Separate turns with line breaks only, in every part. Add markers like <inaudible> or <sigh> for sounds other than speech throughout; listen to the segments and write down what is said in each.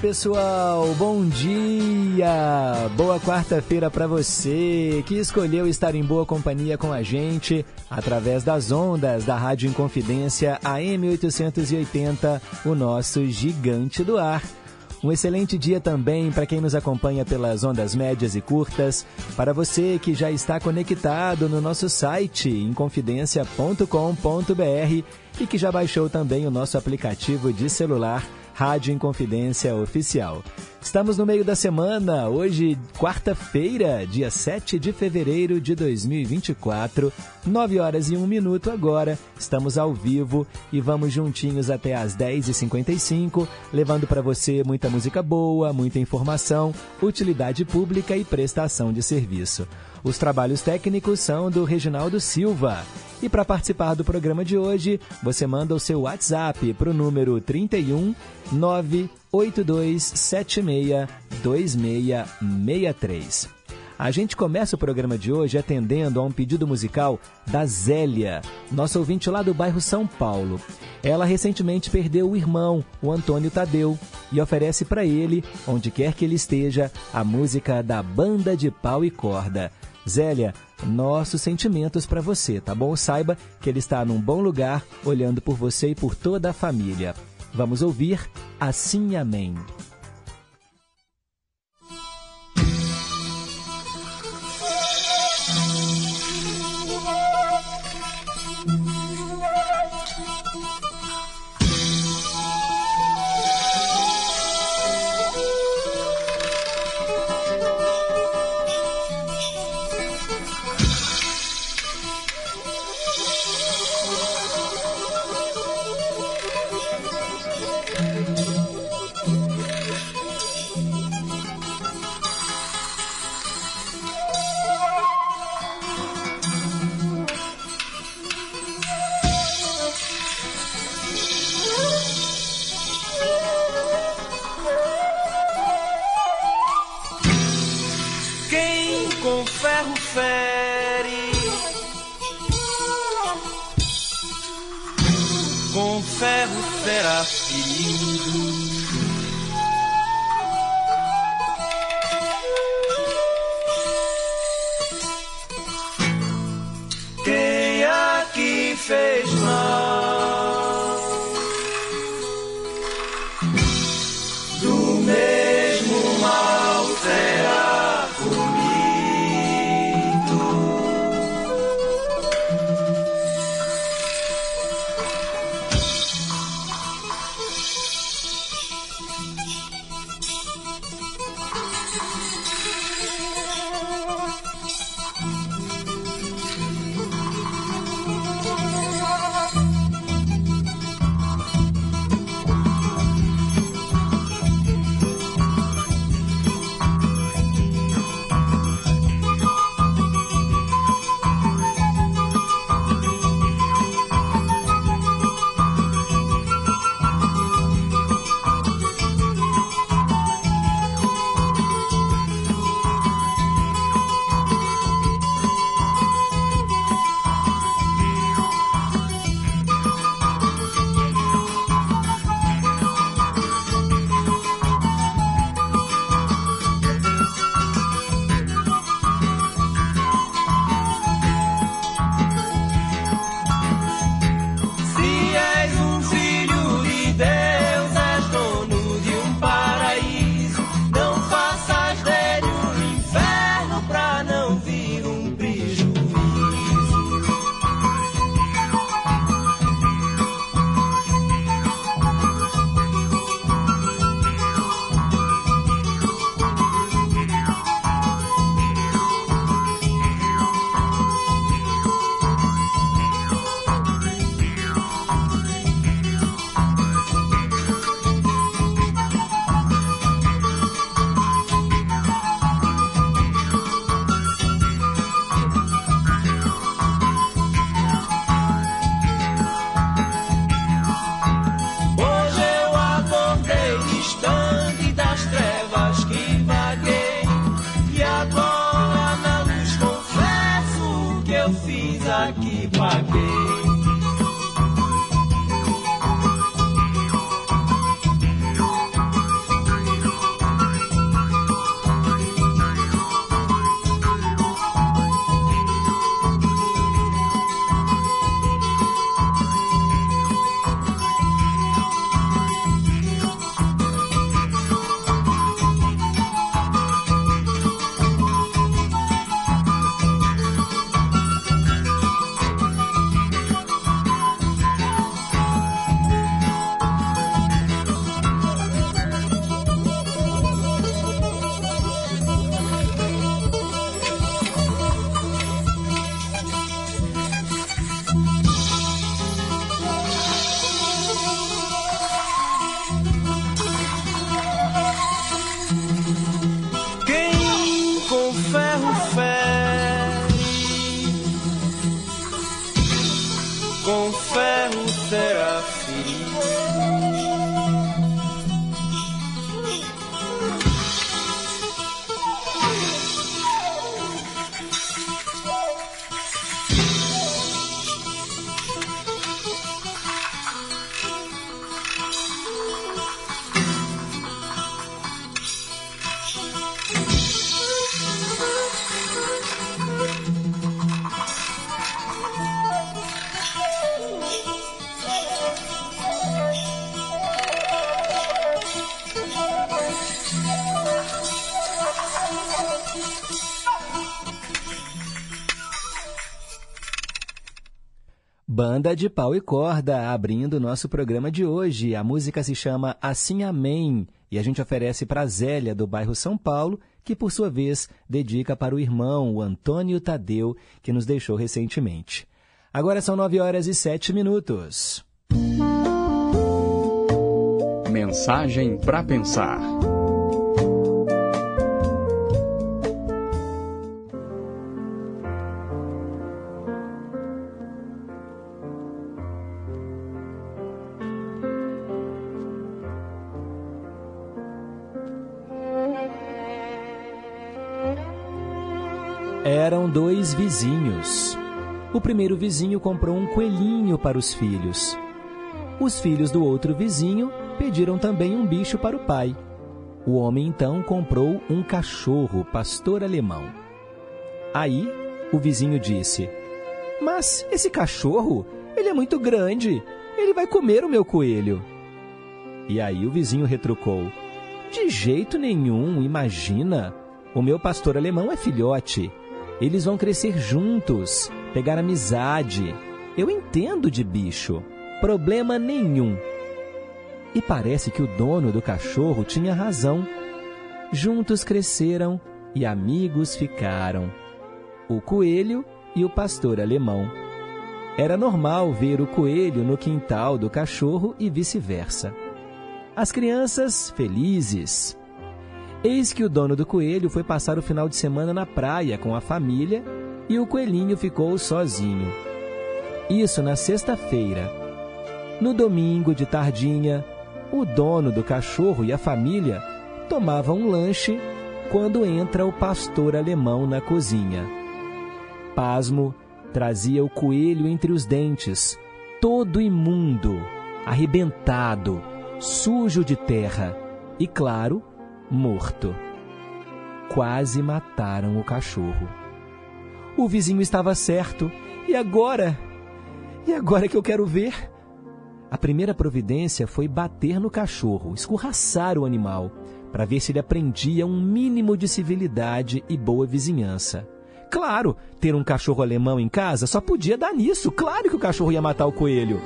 Pessoal. Bom dia. Boa quarta-feira para você que escolheu estar em boa companhia com a gente através das ondas da Rádio Inconfidência AM 880, o nosso gigante do ar. Um excelente dia também para quem nos acompanha pelas ondas médias e curtas, para você que já está conectado no nosso site inconfidencia.com.br e que já baixou também o nosso aplicativo de celular Rádio Inconfidência Oficial. Estamos no meio da semana, hoje, quarta-feira, dia 7 de fevereiro de 2024, 9 horas e 1 minuto agora. Estamos ao vivo e vamos juntinhos até às 10h55, levando para você muita música boa, muita informação, utilidade pública e prestação de serviço. Os trabalhos técnicos são do Reginaldo Silva. E para participar do programa de hoje, você manda o seu WhatsApp para o número 31 98276 2663. A gente começa o programa de hoje atendendo a um pedido musical da Zélia, nossa ouvinte lá do bairro São Paulo. Ela recentemente perdeu o irmão, o Antônio Tadeu, e oferece para ele, onde quer que ele esteja, a música da Banda de Pau e Corda. Zélia, nossos sentimentos para você, tá bom? Saiba que ele está num bom lugar, olhando por você e por toda a família. Vamos ouvir Assim Amém. Banda de pau e corda, abrindo o nosso programa de hoje. A música se chama Assim Amém e a gente oferece para Zélia, do bairro São Paulo, que por sua vez dedica para o irmão, o Antônio Tadeu, que nos deixou recentemente. Agora são nove horas e sete minutos.
Mensagem para pensar.
Dois vizinhos. O primeiro vizinho comprou um coelhinho para os filhos. Os filhos do outro vizinho pediram também um bicho para o pai. O homem então comprou um cachorro pastor alemão. Aí o vizinho disse: Mas esse cachorro, ele é muito grande, ele vai comer o meu coelho. E aí o vizinho retrucou: De jeito nenhum, imagina. O meu pastor alemão é filhote. Eles vão crescer juntos, pegar amizade. Eu entendo de bicho. Problema nenhum. E parece que o dono do cachorro tinha razão. Juntos cresceram e amigos ficaram. O coelho e o pastor alemão. Era normal ver o coelho no quintal do cachorro e vice-versa. As crianças felizes. Eis que o dono do coelho foi passar o final de semana na praia com a família e o coelhinho ficou sozinho. Isso na sexta-feira. No domingo, de tardinha, o dono do cachorro e a família tomavam um lanche quando entra o pastor alemão na cozinha. Pasmo trazia o coelho entre os dentes, todo imundo, arrebentado, sujo de terra e, claro, morto. Quase mataram o cachorro. O vizinho estava certo. E agora? E agora que eu quero ver? A primeira providência foi bater no cachorro, escorraçar o animal, para ver se ele aprendia um mínimo de civilidade e boa vizinhança. Claro, ter um cachorro alemão em casa só podia dar nisso. Claro que o cachorro ia matar o coelho.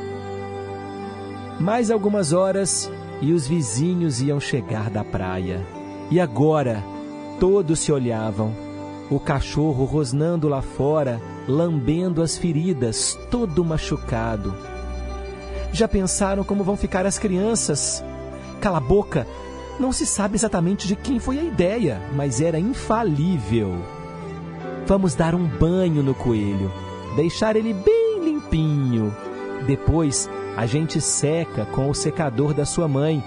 Mais algumas horas e os vizinhos iam chegar da praia. E agora, todos se olhavam. O cachorro rosnando lá fora, lambendo as feridas, todo machucado. Já pensaram como vão ficar as crianças? Cala a boca! Não se sabe exatamente de quem foi a ideia, mas era infalível. Vamos dar um banho no coelho, deixar ele bem limpinho. Depois a gente seca com o secador da sua mãe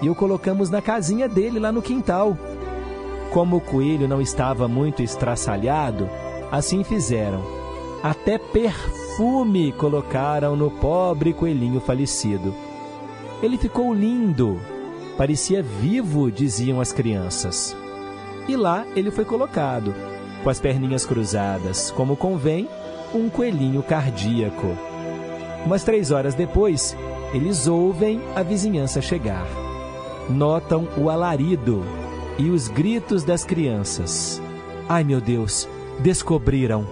e o colocamos na casinha dele lá no quintal. Como o coelho não estava muito estraçalhado, assim fizeram. Até perfume colocaram no pobre coelhinho falecido. Ele ficou lindo, parecia vivo, diziam as crianças. E lá ele foi colocado, com as perninhas cruzadas, como convém, um coelhinho cardíaco. Umas três horas depois, eles ouvem a vizinhança chegar. Notam o alarido e os gritos das crianças. Ai meu Deus, descobriram!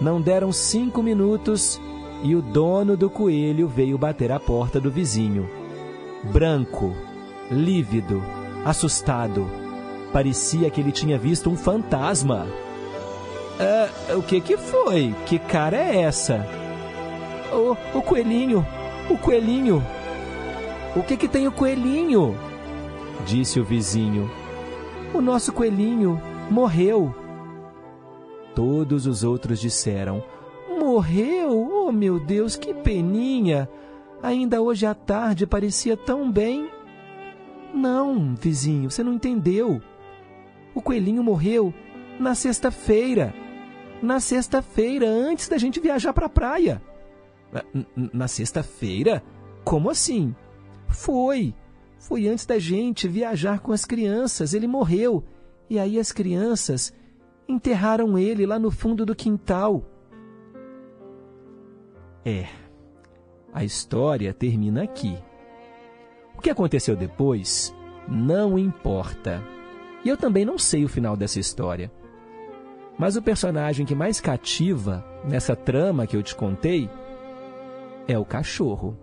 Não deram cinco minutos e o dono do coelho veio bater à porta do vizinho. Branco, lívido, assustado. Parecia que ele tinha visto um fantasma. Ah, o que que foi? Que cara é essa? O, o coelhinho, o coelhinho. O que que tem o coelhinho? Disse o vizinho. O nosso coelhinho morreu. Todos os outros disseram: Morreu? Oh, meu Deus, que peninha! Ainda hoje à tarde parecia tão bem. Não, vizinho, você não entendeu. O coelhinho morreu na sexta-feira. Na sexta-feira, antes da gente viajar para a praia. Na sexta-feira? Como assim? Foi. Foi antes da gente viajar com as crianças. Ele morreu. E aí as crianças enterraram ele lá no fundo do quintal. É. A história termina aqui. O que aconteceu depois não importa. E eu também não sei o final dessa história. Mas o personagem que mais cativa nessa trama que eu te contei é o cachorro,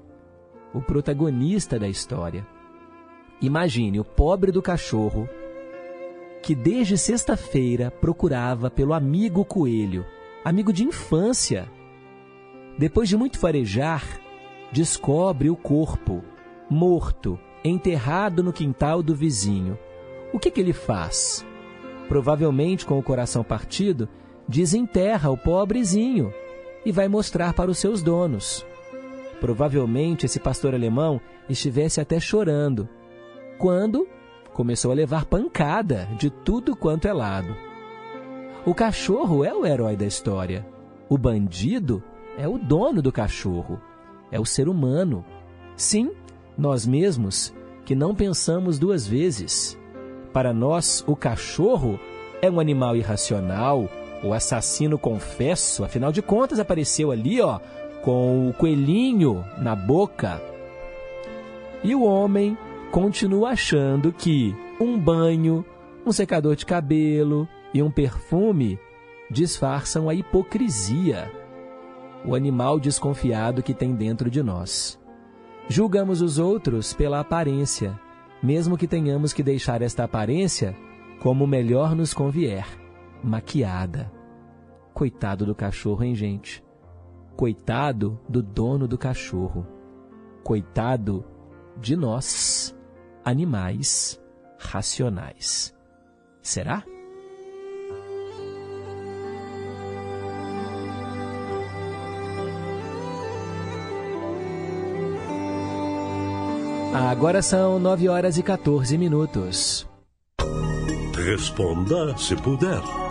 o protagonista da história. Imagine o pobre do cachorro que desde sexta-feira procurava pelo amigo coelho, amigo de infância. Depois de muito farejar, descobre o corpo, morto, enterrado no quintal do vizinho. O que, que ele faz? Provavelmente, com o coração partido, desenterra o pobrezinho e vai mostrar para os seus donos. Provavelmente esse pastor alemão estivesse até chorando, quando começou a levar pancada de tudo quanto é lado. O cachorro é o herói da história. O bandido é o dono do cachorro. É o ser humano. Sim, nós mesmos, que não pensamos duas vezes. Para nós, o cachorro é um animal irracional, o assassino confesso, afinal de contas apareceu ali, ó, com o coelhinho na boca. E o homem continua achando que um banho, um secador de cabelo e um perfume disfarçam a hipocrisia, o animal desconfiado que tem dentro de nós. Julgamos os outros pela aparência, mesmo que tenhamos que deixar esta aparência como melhor nos convier, maquiada. Coitado do cachorro, hein, gente? Coitado do dono do cachorro. Coitado de nós, animais racionais. Será? Agora são 9 horas e 14 minutos.
Responda se puder.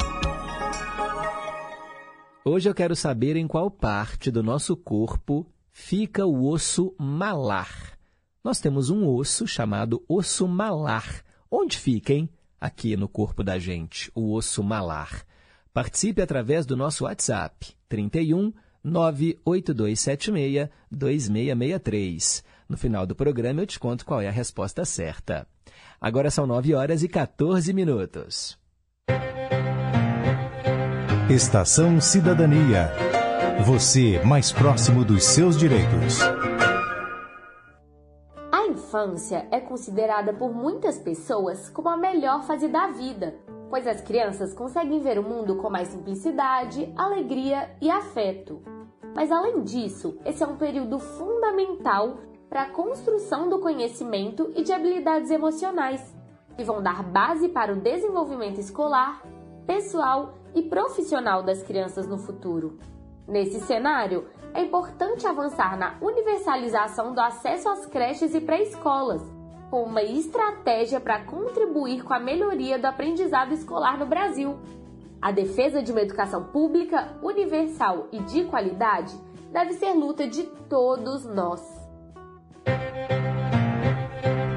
Hoje eu quero saber em qual parte do nosso corpo fica o osso malar. Nós temos um osso chamado osso malar. Onde fica, hein? Aqui no corpo da gente, o osso malar. Participe através do nosso WhatsApp, 31 98276 2663. No final do programa eu te conto qual é a resposta certa. Agora são 9 horas e 14 minutos.
Estação Cidadania. Você mais próximo dos seus direitos.
A infância é considerada por muitas pessoas como a melhor fase da vida, pois as crianças conseguem ver o mundo com mais simplicidade, alegria e afeto. Mas além disso, esse é um período fundamental para a construção do conhecimento e de habilidades emocionais, que vão dar base para o desenvolvimento escolar, pessoal e profissional das crianças no futuro. Nesse cenário, é importante avançar na universalização do acesso às creches e pré-escolas, com uma estratégia para contribuir com a melhoria do aprendizado escolar no Brasil. A defesa de uma educação pública, universal e de qualidade deve ser luta de todos nós.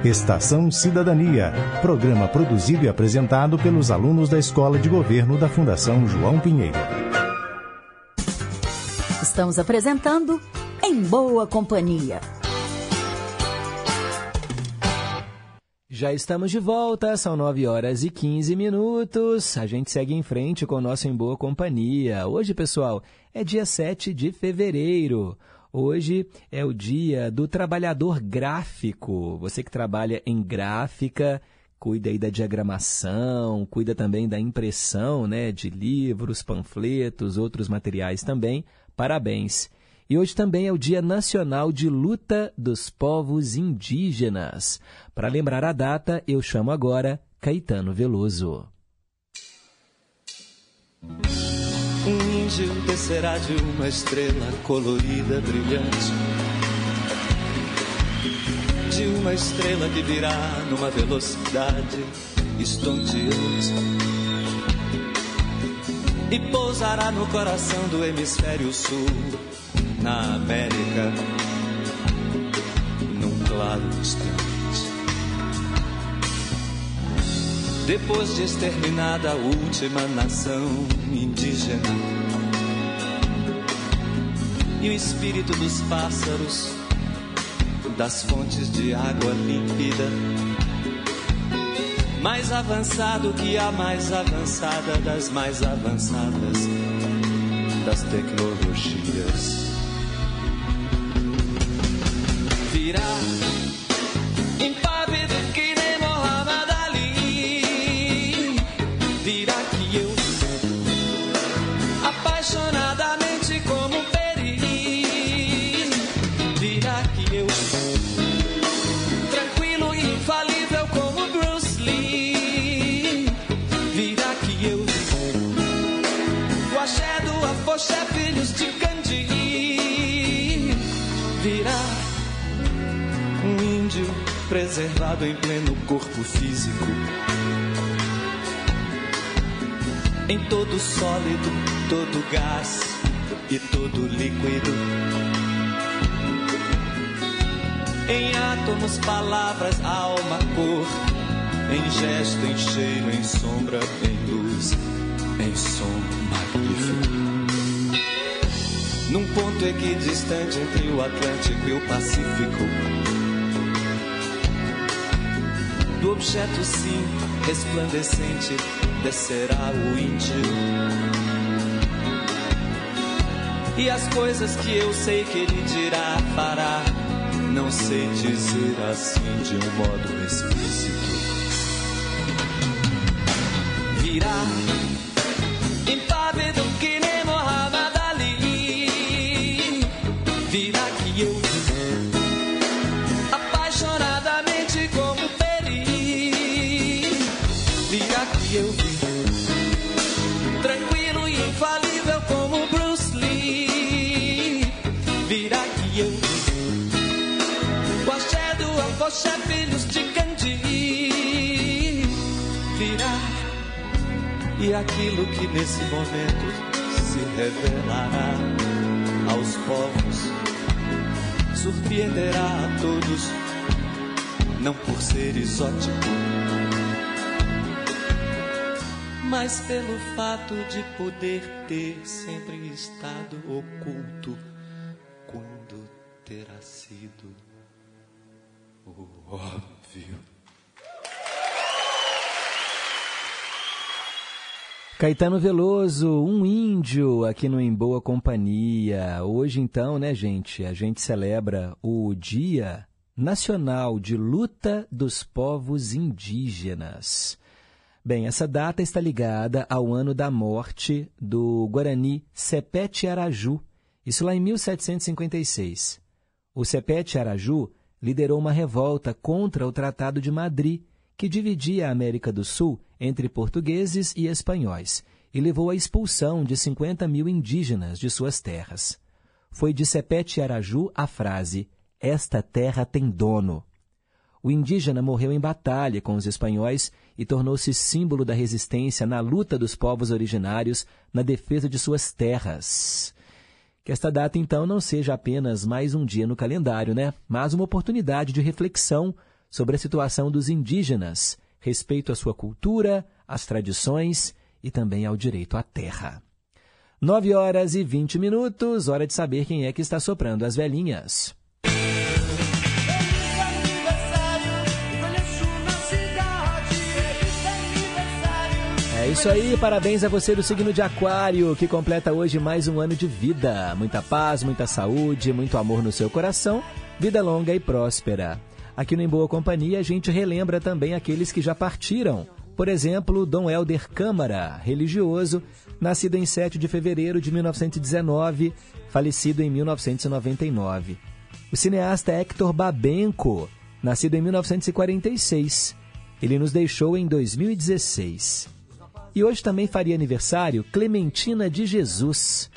Estação Cidadania, programa produzido e apresentado pelos alunos da Escola de Governo da Fundação João Pinheiro.
Estamos apresentando Em Boa Companhia.
Já estamos de volta, são 9 horas e 15 minutos. A gente segue em frente com o nosso Em Boa Companhia. Hoje, pessoal, é dia 7 de fevereiro. Hoje é o dia do trabalhador gráfico. Você que trabalha em gráfica, cuida aí da diagramação, cuida também da impressão né, de livros, panfletos, outros materiais também. Parabéns! E hoje também é o Dia Nacional de Luta dos Povos Indígenas. Para lembrar a data, eu chamo agora Caetano Veloso.
Um índio descerá de uma estrela colorida, brilhante. De uma estrela que virá numa velocidade estonteante. E pousará no coração do hemisfério sul, na América, num claro instante. Depois de exterminada a última nação indígena e o espírito dos pássaros, das fontes de água límpida, mais avançado que a mais avançada das mais avançadas das tecnologias. Preservado em pleno corpo físico. Em todo sólido, todo gás e todo líquido. Em átomos, palavras, alma, cor. Em gesto, em cheiro, em sombra, em luz, em som magnífico. Num ponto equidistante entre o Atlântico e o Pacífico do objeto sim resplandecente descerá o índio. E as coisas que eu sei que ele dirá, fará, não sei dizer assim de um modo explícito. Virá E aquilo que nesse momento se revelará aos povos surpreenderá a todos, não por ser exótico mas pelo fato de poder ter sempre estado oculto quando terá sido o óbvio.
Caetano Veloso, um índio aqui no Em Boa Companhia. Hoje, então, né, gente, a gente celebra o Dia Nacional de Luta dos Povos Indígenas. Bem, essa data está ligada ao ano da morte do Guarani Sepete Araju, isso lá em 1756. O Sepete Araju liderou uma revolta contra o Tratado de Madrid, que dividia a América do Sul entre portugueses e espanhóis, e levou à expulsão de 50 mil indígenas de suas terras. Foi de Sepete Araju a frase: Esta terra tem dono. O indígena morreu em batalha com os espanhóis e tornou-se símbolo da resistência na luta dos povos originários na defesa de suas terras. Que esta data, então, não seja apenas mais um dia no calendário, né? mas uma oportunidade de reflexão sobre a situação dos indígenas, respeito à sua cultura, às tradições e também ao direito à terra. Nove horas e vinte minutos, hora de saber quem é que está soprando as velhinhas. É isso aí, parabéns a você do signo de Aquário, que completa hoje mais um ano de vida. Muita paz, muita saúde, muito amor no seu coração, vida longa e próspera. Aqui no Em Boa Companhia, a gente relembra também aqueles que já partiram. Por exemplo, Dom Helder Câmara, religioso, nascido em 7 de fevereiro de 1919, falecido em 1999. O cineasta Hector Babenco, nascido em 1946. Ele nos deixou em 2016. E hoje também faria aniversário Clementina de Jesus,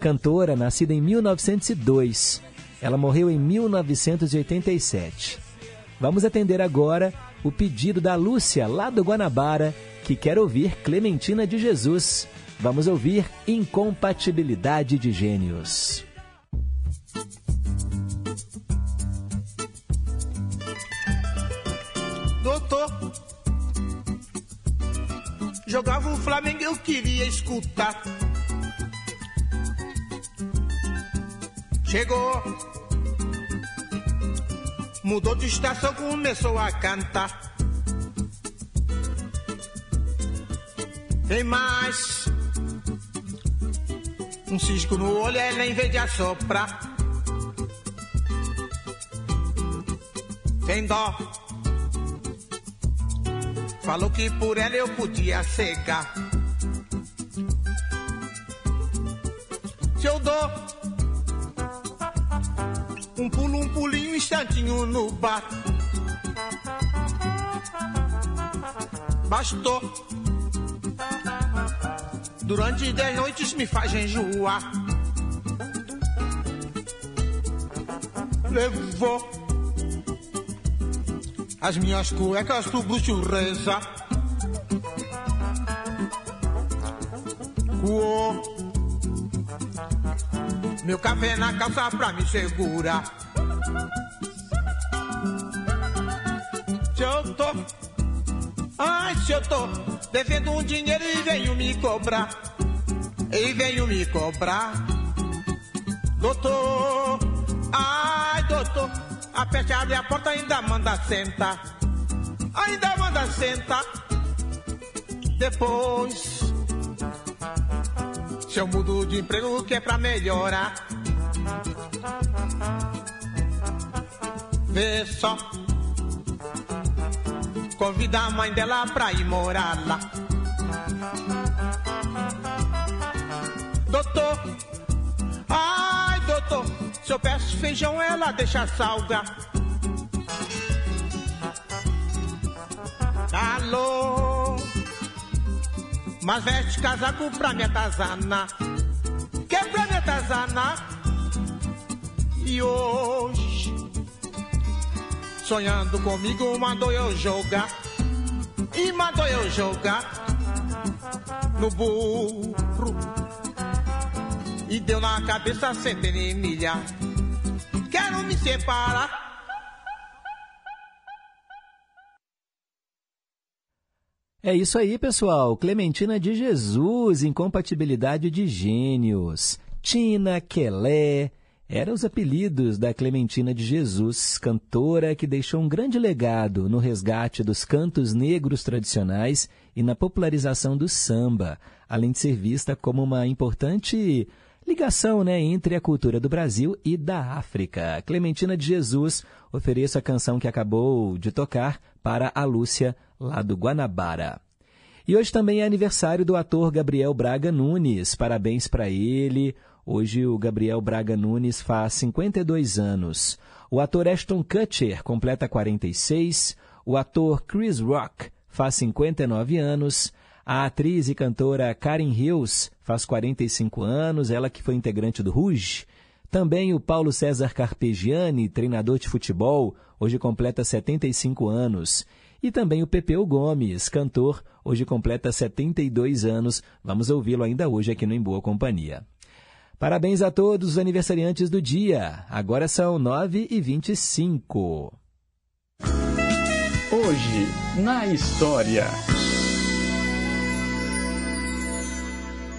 cantora nascida em 1902. Ela morreu em 1987. Vamos atender agora o pedido da Lúcia, lá do Guanabara, que quer ouvir Clementina de Jesus. Vamos ouvir Incompatibilidade de Gênios.
Doutor Jogava o Flamengo, eu queria escutar. Chegou, mudou de estação, começou a cantar. Tem mais um cisco no olho, ela em vez de assoprar. sem dó. Falou que por ela eu podia cegar. Se eu dou um pulo, um pulinho, um instantinho no bar. Bastou. Durante dez noites me faz enjoar. Levou as minhas cuecas pro bruxo reza. Meu café na calça pra me segurar. Se eu tô, ai, se eu tô devendo um dinheiro e venho me cobrar, e venho me cobrar, doutor, ai, doutor, aperte abre a porta ainda manda sentar, ainda manda sentar, depois se eu mudo de emprego que é pra melhorar. Vê só. Convida a mãe dela pra ir morar lá. Doutor, ai doutor, se eu peço feijão ela deixa salgar. Alô, mas veste casaco pra me atazanar. Que pra me atazanar. E hoje, sonhando comigo, mandou eu jogar. E mandou eu jogar no burro. E deu na cabeça sem milha. Quero me separar.
É isso aí, pessoal. Clementina de Jesus, incompatibilidade de gênios. Tina, Quelé, eram os apelidos da Clementina de Jesus, cantora que deixou um grande legado no resgate dos cantos negros tradicionais e na popularização do samba, além de ser vista como uma importante ligação né, entre a cultura do Brasil e da África. Clementina de Jesus ofereço a canção que acabou de tocar para a Lúcia lá do Guanabara. E hoje também é aniversário do ator Gabriel Braga Nunes. Parabéns para ele. Hoje o Gabriel Braga Nunes faz 52 anos. O ator Ashton Kutcher completa 46. O ator Chris Rock faz 59 anos. A atriz e cantora Karen Hills faz 45 anos, ela que foi integrante do Rouge. Também o Paulo César Carpegiani, treinador de futebol, hoje completa 75 anos. E também o Pepeu Gomes, cantor, hoje completa 72 anos. Vamos ouvi-lo ainda hoje aqui no Em Boa Companhia. Parabéns a todos os aniversariantes do dia. Agora são 9 e 25.
Hoje, na história.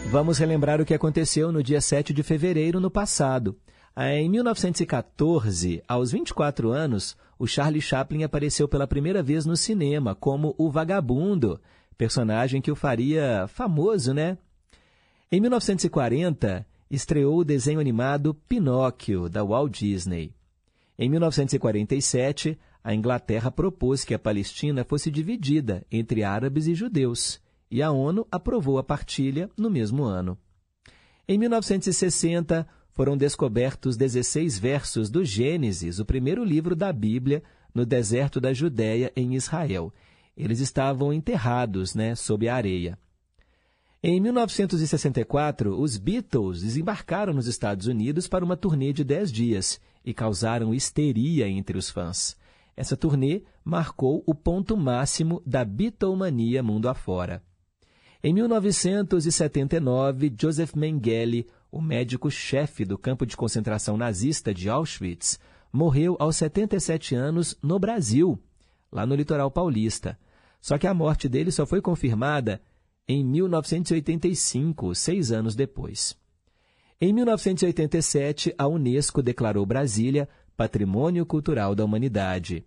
Vamos relembrar o que aconteceu no dia 7 de fevereiro no passado. Em 1914, aos 24 anos, o Charlie Chaplin apareceu pela primeira vez no cinema como o Vagabundo, personagem que o faria famoso, né? Em 1940, estreou o desenho animado Pinóquio, da Walt Disney. Em 1947, a Inglaterra propôs que a Palestina fosse dividida entre árabes e judeus e a ONU aprovou a partilha no mesmo ano. Em 1960, foram descobertos 16 versos do Gênesis, o primeiro livro da Bíblia, no deserto da Judéia, em Israel. Eles estavam enterrados né, sob a areia. Em 1964, os Beatles desembarcaram nos Estados Unidos para uma turnê de 10 dias e causaram histeria entre os fãs. Essa turnê marcou o ponto máximo da Beatlemania mundo afora. Em 1979, Joseph Mengele, o médico-chefe do campo de concentração nazista de Auschwitz, morreu aos 77 anos no Brasil, lá no litoral paulista. Só que a morte dele só foi confirmada em 1985, seis anos depois. Em 1987, a Unesco declarou Brasília Patrimônio Cultural da Humanidade.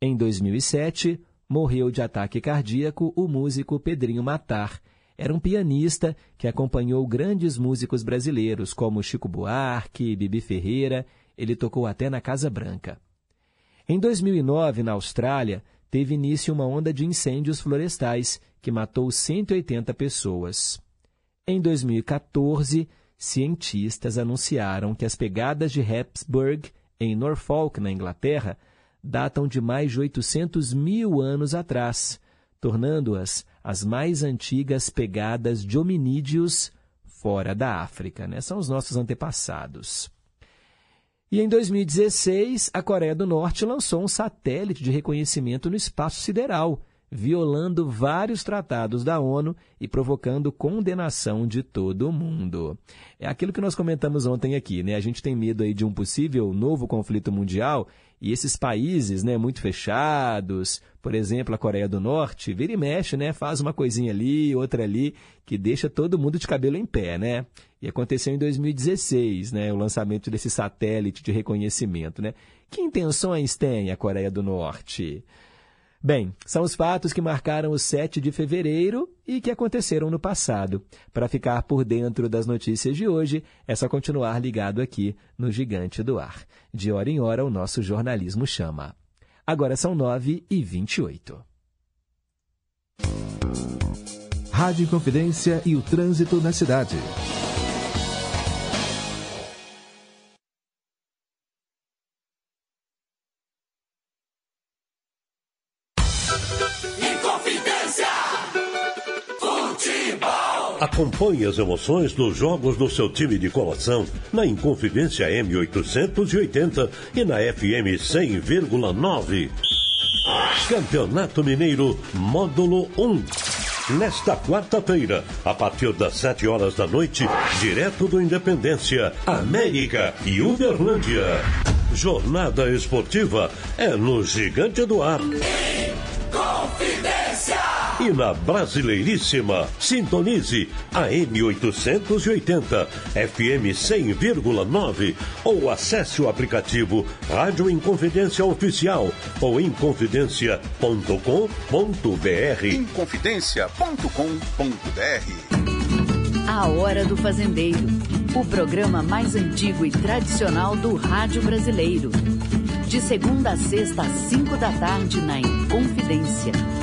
Em 2007, morreu de ataque cardíaco o músico Pedrinho Matar. Era um pianista que acompanhou grandes músicos brasileiros como Chico Buarque, Bibi Ferreira. Ele tocou até na Casa Branca. Em 2009, na Austrália, teve início uma onda de incêndios florestais que matou 180 pessoas. Em 2014, cientistas anunciaram que as pegadas de Hapsburg, em Norfolk, na Inglaterra, datam de mais de 800 mil anos atrás, tornando-as as mais antigas pegadas de hominídeos fora da África. Né? São os nossos antepassados. E em 2016, a Coreia do Norte lançou um satélite de reconhecimento no espaço sideral, violando vários tratados da ONU e provocando condenação de todo o mundo. É aquilo que nós comentamos ontem aqui, né? A gente tem medo aí de um possível novo conflito mundial e esses países, né, muito fechados, por exemplo, a Coreia do Norte, vira e mexe, né, faz uma coisinha ali, outra ali, que deixa todo mundo de cabelo em pé, né? E aconteceu em 2016, né, o lançamento desse satélite de reconhecimento, né? Que intenções tem a Coreia do Norte? Bem, são os fatos que marcaram o 7 de fevereiro e que aconteceram no passado. Para ficar por dentro das notícias de hoje, é só continuar ligado aqui no Gigante do Ar. De hora em hora, o nosso jornalismo chama. Agora são 9 e 28.
Rádio Confidência e o trânsito na cidade.
Acompanhe as emoções dos jogos do seu time de coração na Inconfidência M880 e na FM 100,9. Campeonato Mineiro Módulo 1. Nesta quarta-feira, a partir das 7 horas da noite, direto do Independência, América e Uberlândia. Jornada esportiva é no Gigante do Ar.
Confidência!
E na Brasileiríssima, sintonize a M880, FM 100,9 ou acesse o aplicativo Rádio Inconfidência Oficial ou inconfidencia.com.br.
Inconfidencia.com.br.
A Hora do Fazendeiro, o programa mais antigo e tradicional do rádio brasileiro. De segunda a sexta às cinco da tarde na Inconfidência.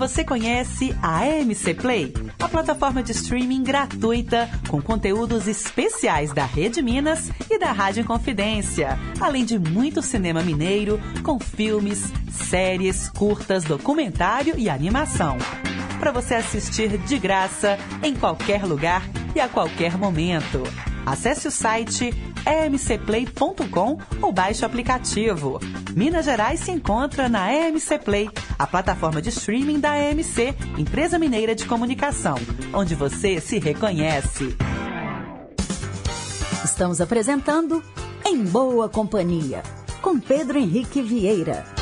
Você conhece a MC Play? A plataforma de streaming gratuita com conteúdos especiais da Rede Minas e da Rádio Confidência, além de muito cinema mineiro com filmes, séries, curtas, documentário e animação. Para você assistir de graça em qualquer lugar e a qualquer momento. Acesse o site emcplay.com ou baixe o aplicativo. Minas Gerais se encontra na EMC Play, a plataforma de streaming da EMC, empresa mineira de comunicação, onde você se reconhece.
Estamos apresentando Em Boa Companhia, com Pedro Henrique Vieira.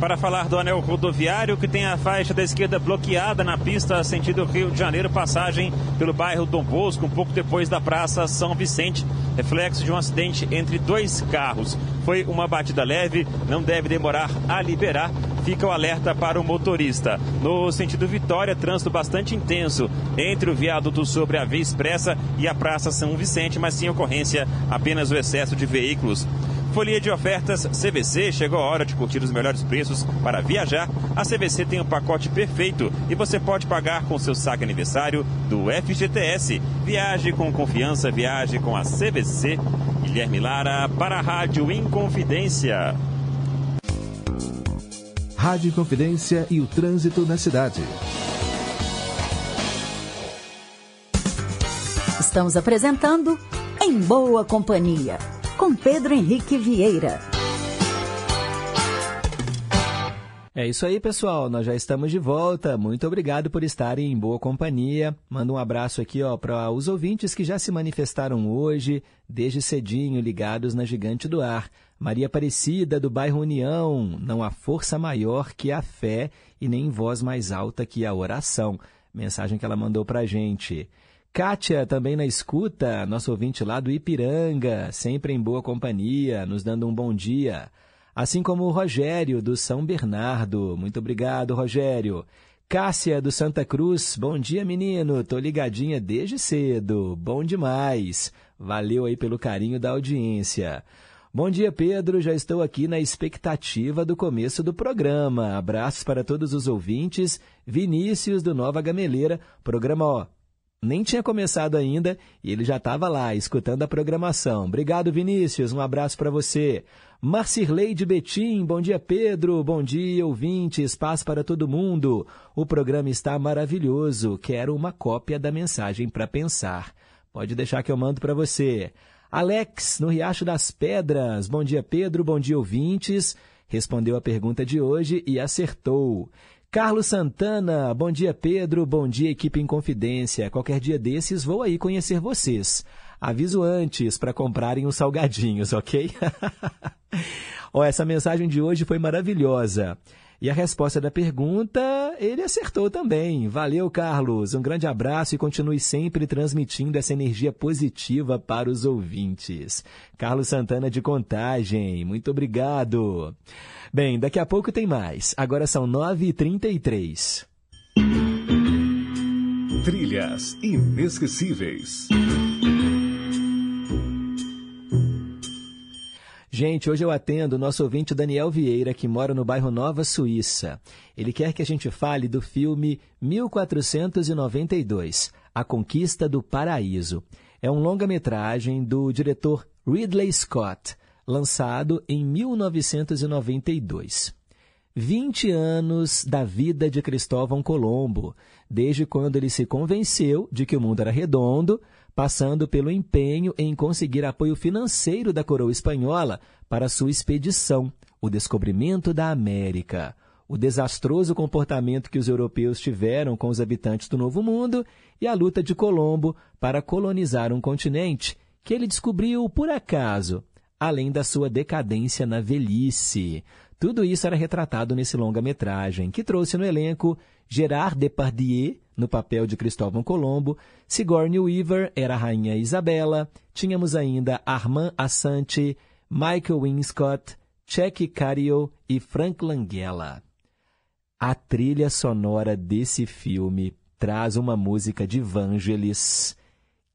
Para falar do anel rodoviário que tem a faixa da esquerda bloqueada na pista sentido Rio de Janeiro, passagem pelo bairro Dom Bosco, um pouco depois da Praça São Vicente, reflexo de um acidente entre dois carros. Foi uma batida leve, não deve demorar a liberar. Fica o alerta para o motorista. No sentido Vitória, trânsito bastante intenso entre o viaduto sobre a Via Expressa e a Praça São Vicente, mas sem ocorrência apenas o excesso de veículos. Folia de ofertas CVC, chegou a hora de curtir os melhores preços para viajar. A CVC tem um pacote perfeito e você pode pagar com seu saque aniversário do FGTS. Viaje com confiança, viaje com a CVC. Guilherme Lara para a Rádio Inconfidência.
Rádio Confidência e o trânsito na cidade.
Estamos apresentando Em Boa Companhia com Pedro Henrique Vieira.
É isso aí, pessoal. Nós já estamos de volta. Muito obrigado por estarem em boa companhia. Manda um abraço aqui, ó, para os ouvintes que já se manifestaram hoje, desde cedinho, ligados na Gigante do Ar. Maria Aparecida, do bairro União. Não há força maior que a fé e nem voz mais alta que a oração. Mensagem que ela mandou para a gente. Kátia, também na escuta, nosso ouvinte lá do Ipiranga, sempre em boa companhia, nos dando um bom dia. Assim como o Rogério, do São Bernardo. Muito obrigado, Rogério. Cássia do Santa Cruz, bom dia menino, tô ligadinha desde cedo, bom demais. Valeu aí pelo carinho da audiência. Bom dia, Pedro. Já estou aqui na expectativa do começo do programa. Abraços para todos os ouvintes. Vinícius do Nova Gameleira. Programa, ó, nem tinha começado ainda e ele já estava lá escutando a programação. Obrigado, Vinícius. Um abraço para você. Marcirlei de Betim, bom dia, Pedro. Bom dia, ouvinte. Espaço para todo mundo. O programa está maravilhoso. Quero uma cópia da mensagem para pensar. Pode deixar que eu mando para você. Alex, no Riacho das Pedras. Bom dia, Pedro. Bom dia, ouvintes. Respondeu a pergunta de hoje e acertou. Carlos Santana, bom dia, Pedro. Bom dia, equipe em confidência. Qualquer dia desses vou aí conhecer vocês. Aviso antes para comprarem os salgadinhos, ok? <laughs> oh, essa mensagem de hoje foi maravilhosa. E a resposta da pergunta, ele acertou também. Valeu, Carlos. Um grande abraço e continue sempre transmitindo essa energia positiva para os ouvintes. Carlos Santana de Contagem, muito obrigado. Bem, daqui a pouco tem mais. Agora são 9h33.
Trilhas inesquecíveis.
Gente, hoje eu atendo o nosso ouvinte Daniel Vieira, que mora no bairro Nova Suíça. Ele quer que a gente fale do filme 1492, A Conquista do Paraíso. É um longa-metragem do diretor Ridley Scott, lançado em 1992. 20 anos da vida de Cristóvão Colombo, desde quando ele se convenceu de que o mundo era redondo, passando pelo empenho em conseguir apoio financeiro da coroa espanhola para sua expedição, o descobrimento da América, o desastroso comportamento que os europeus tiveram com os habitantes do Novo Mundo e a luta de Colombo para colonizar um continente que ele descobriu por acaso, além da sua decadência na velhice. Tudo isso era retratado nesse longa-metragem, que trouxe no elenco Gerard Depardieu, no papel de Cristóvão Colombo, Sigourney Weaver era a Rainha Isabela, tínhamos ainda Armand Assante, Michael Winscott, Check Cario e Frank Langella. A trilha sonora desse filme traz uma música de Vangelis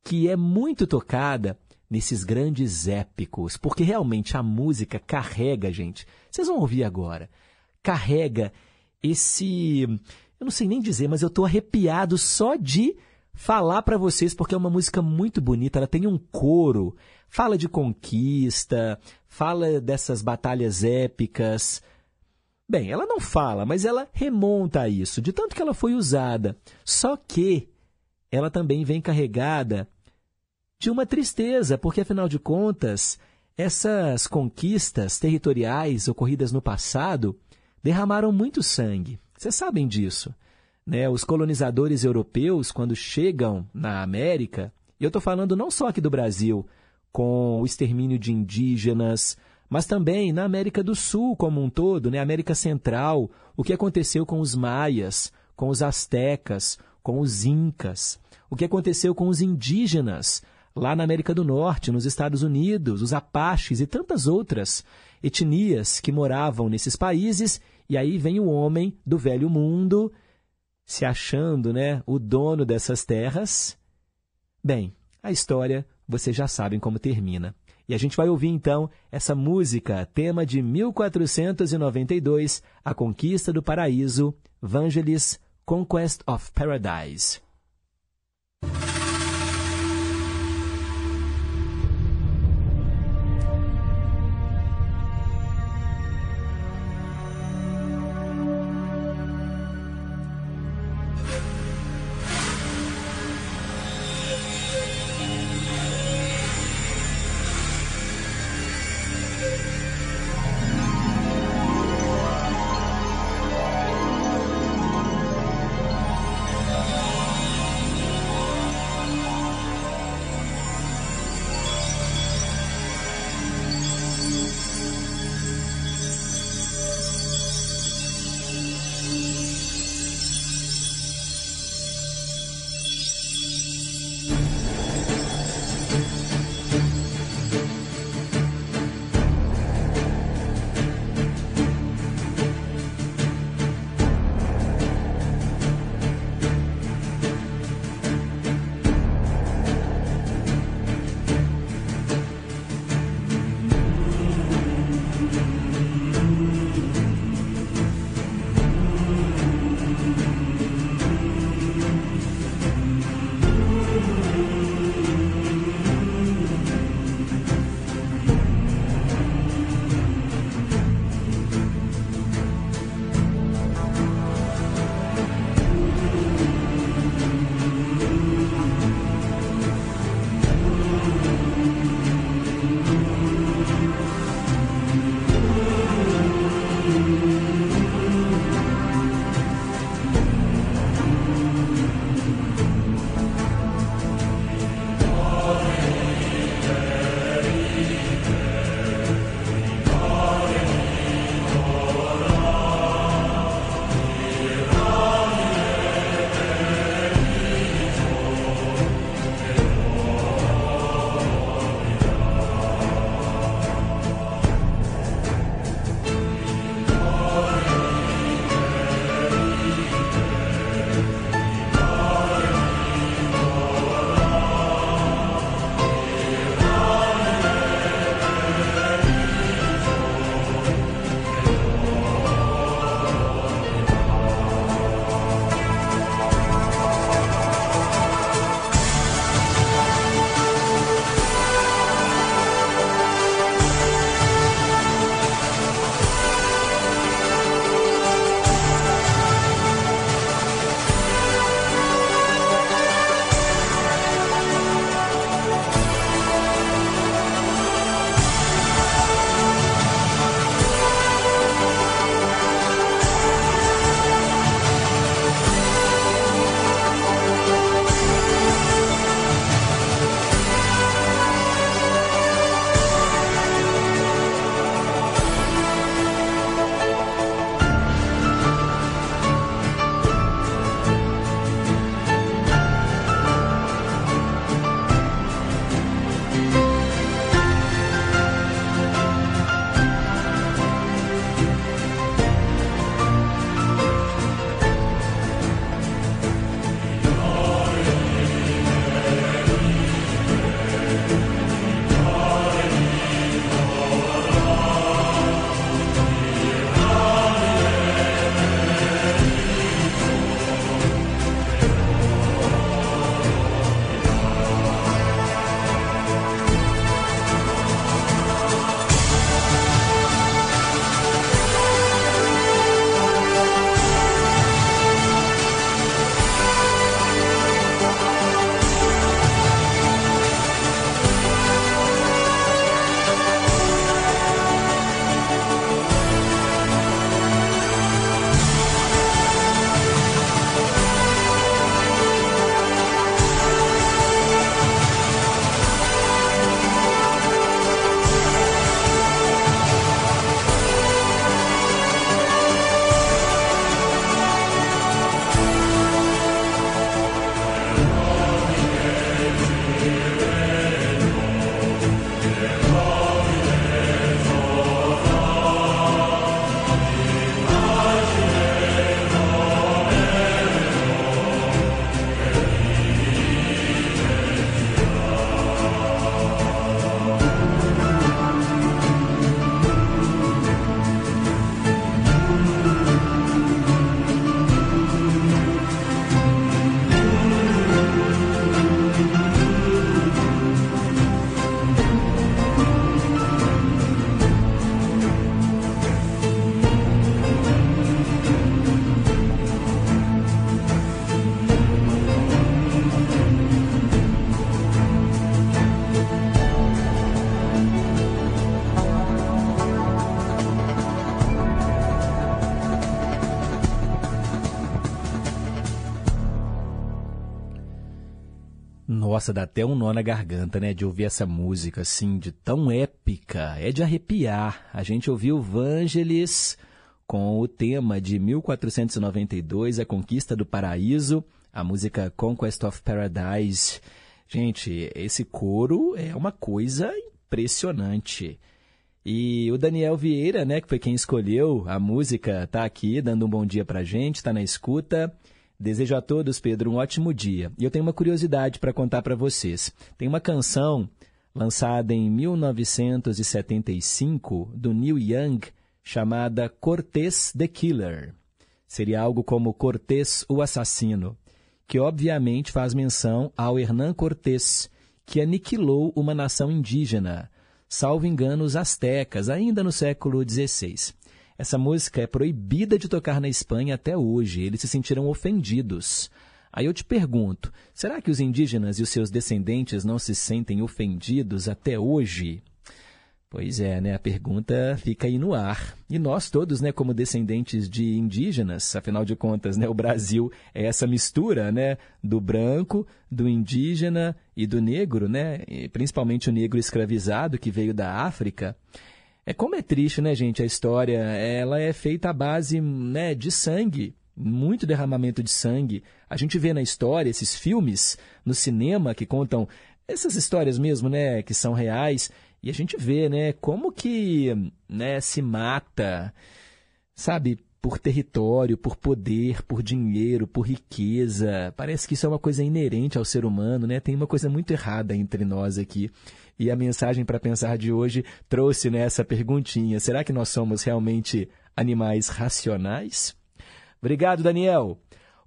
que é muito tocada nesses grandes épicos, porque realmente a música carrega, gente. Vocês vão ouvir agora. Carrega esse, eu não sei nem dizer, mas eu estou arrepiado só de falar para vocês porque é uma música muito bonita, ela tem um coro, fala de conquista, fala dessas batalhas épicas. Bem, ela não fala, mas ela remonta a isso, de tanto que ela foi usada. Só que ela também vem carregada de uma tristeza, porque afinal de contas, essas conquistas territoriais ocorridas no passado derramaram muito sangue. Vocês sabem disso. Né? Os colonizadores europeus, quando chegam na América, e eu estou falando não só aqui do Brasil, com o extermínio de indígenas, mas também na América do Sul como um todo, né? América Central, o que aconteceu com os maias, com os astecas, com os incas, o que aconteceu com os indígenas, lá na América do Norte, nos Estados Unidos, os Apaches e tantas outras etnias que moravam nesses países, e aí vem o homem do velho mundo se achando, né, o dono dessas terras. Bem, a história vocês já sabem como termina. E a gente vai ouvir então essa música, tema de 1492, A Conquista do Paraíso, Vangelis, Conquest of Paradise. Nossa, dá até um nó na garganta, né, de ouvir essa música assim, de tão épica. É de arrepiar. A gente ouviu Vangelis com o tema de 1492, A Conquista do Paraíso, a música Conquest of Paradise. Gente, esse coro é uma coisa impressionante. E o Daniel Vieira, né, que foi quem escolheu a música, tá aqui dando um bom dia pra gente, tá na escuta. Desejo a todos, Pedro, um ótimo dia. E eu tenho uma curiosidade para contar para vocês. Tem uma canção lançada em 1975 do Neil Young chamada Cortez the Killer. Seria algo como Cortez o Assassino, que obviamente faz menção ao Hernán Cortés, que aniquilou uma nação indígena, salvo engano os astecas, ainda no século XVI. Essa música é proibida de tocar na Espanha até hoje. Eles se sentiram ofendidos. Aí eu te pergunto: será que os indígenas e os seus descendentes não se sentem ofendidos até hoje? Pois é, né? A pergunta fica aí no ar. E nós todos, né, como descendentes de indígenas, afinal de contas, né, o Brasil é essa mistura, né, do branco, do indígena e do negro, né, e principalmente o negro escravizado que veio da África. É como é triste, né, gente? A história, ela é feita à base, né, de sangue, muito derramamento de sangue. A gente vê na história esses filmes no cinema que contam essas histórias mesmo, né, que são reais, e a gente vê, né, como que, né, se mata, sabe, por território, por poder, por dinheiro, por riqueza. Parece que isso é uma coisa inerente ao ser humano, né? Tem uma coisa muito errada entre nós aqui. E a mensagem para pensar de hoje trouxe nessa né, perguntinha: será que nós somos realmente animais racionais? Obrigado, Daniel.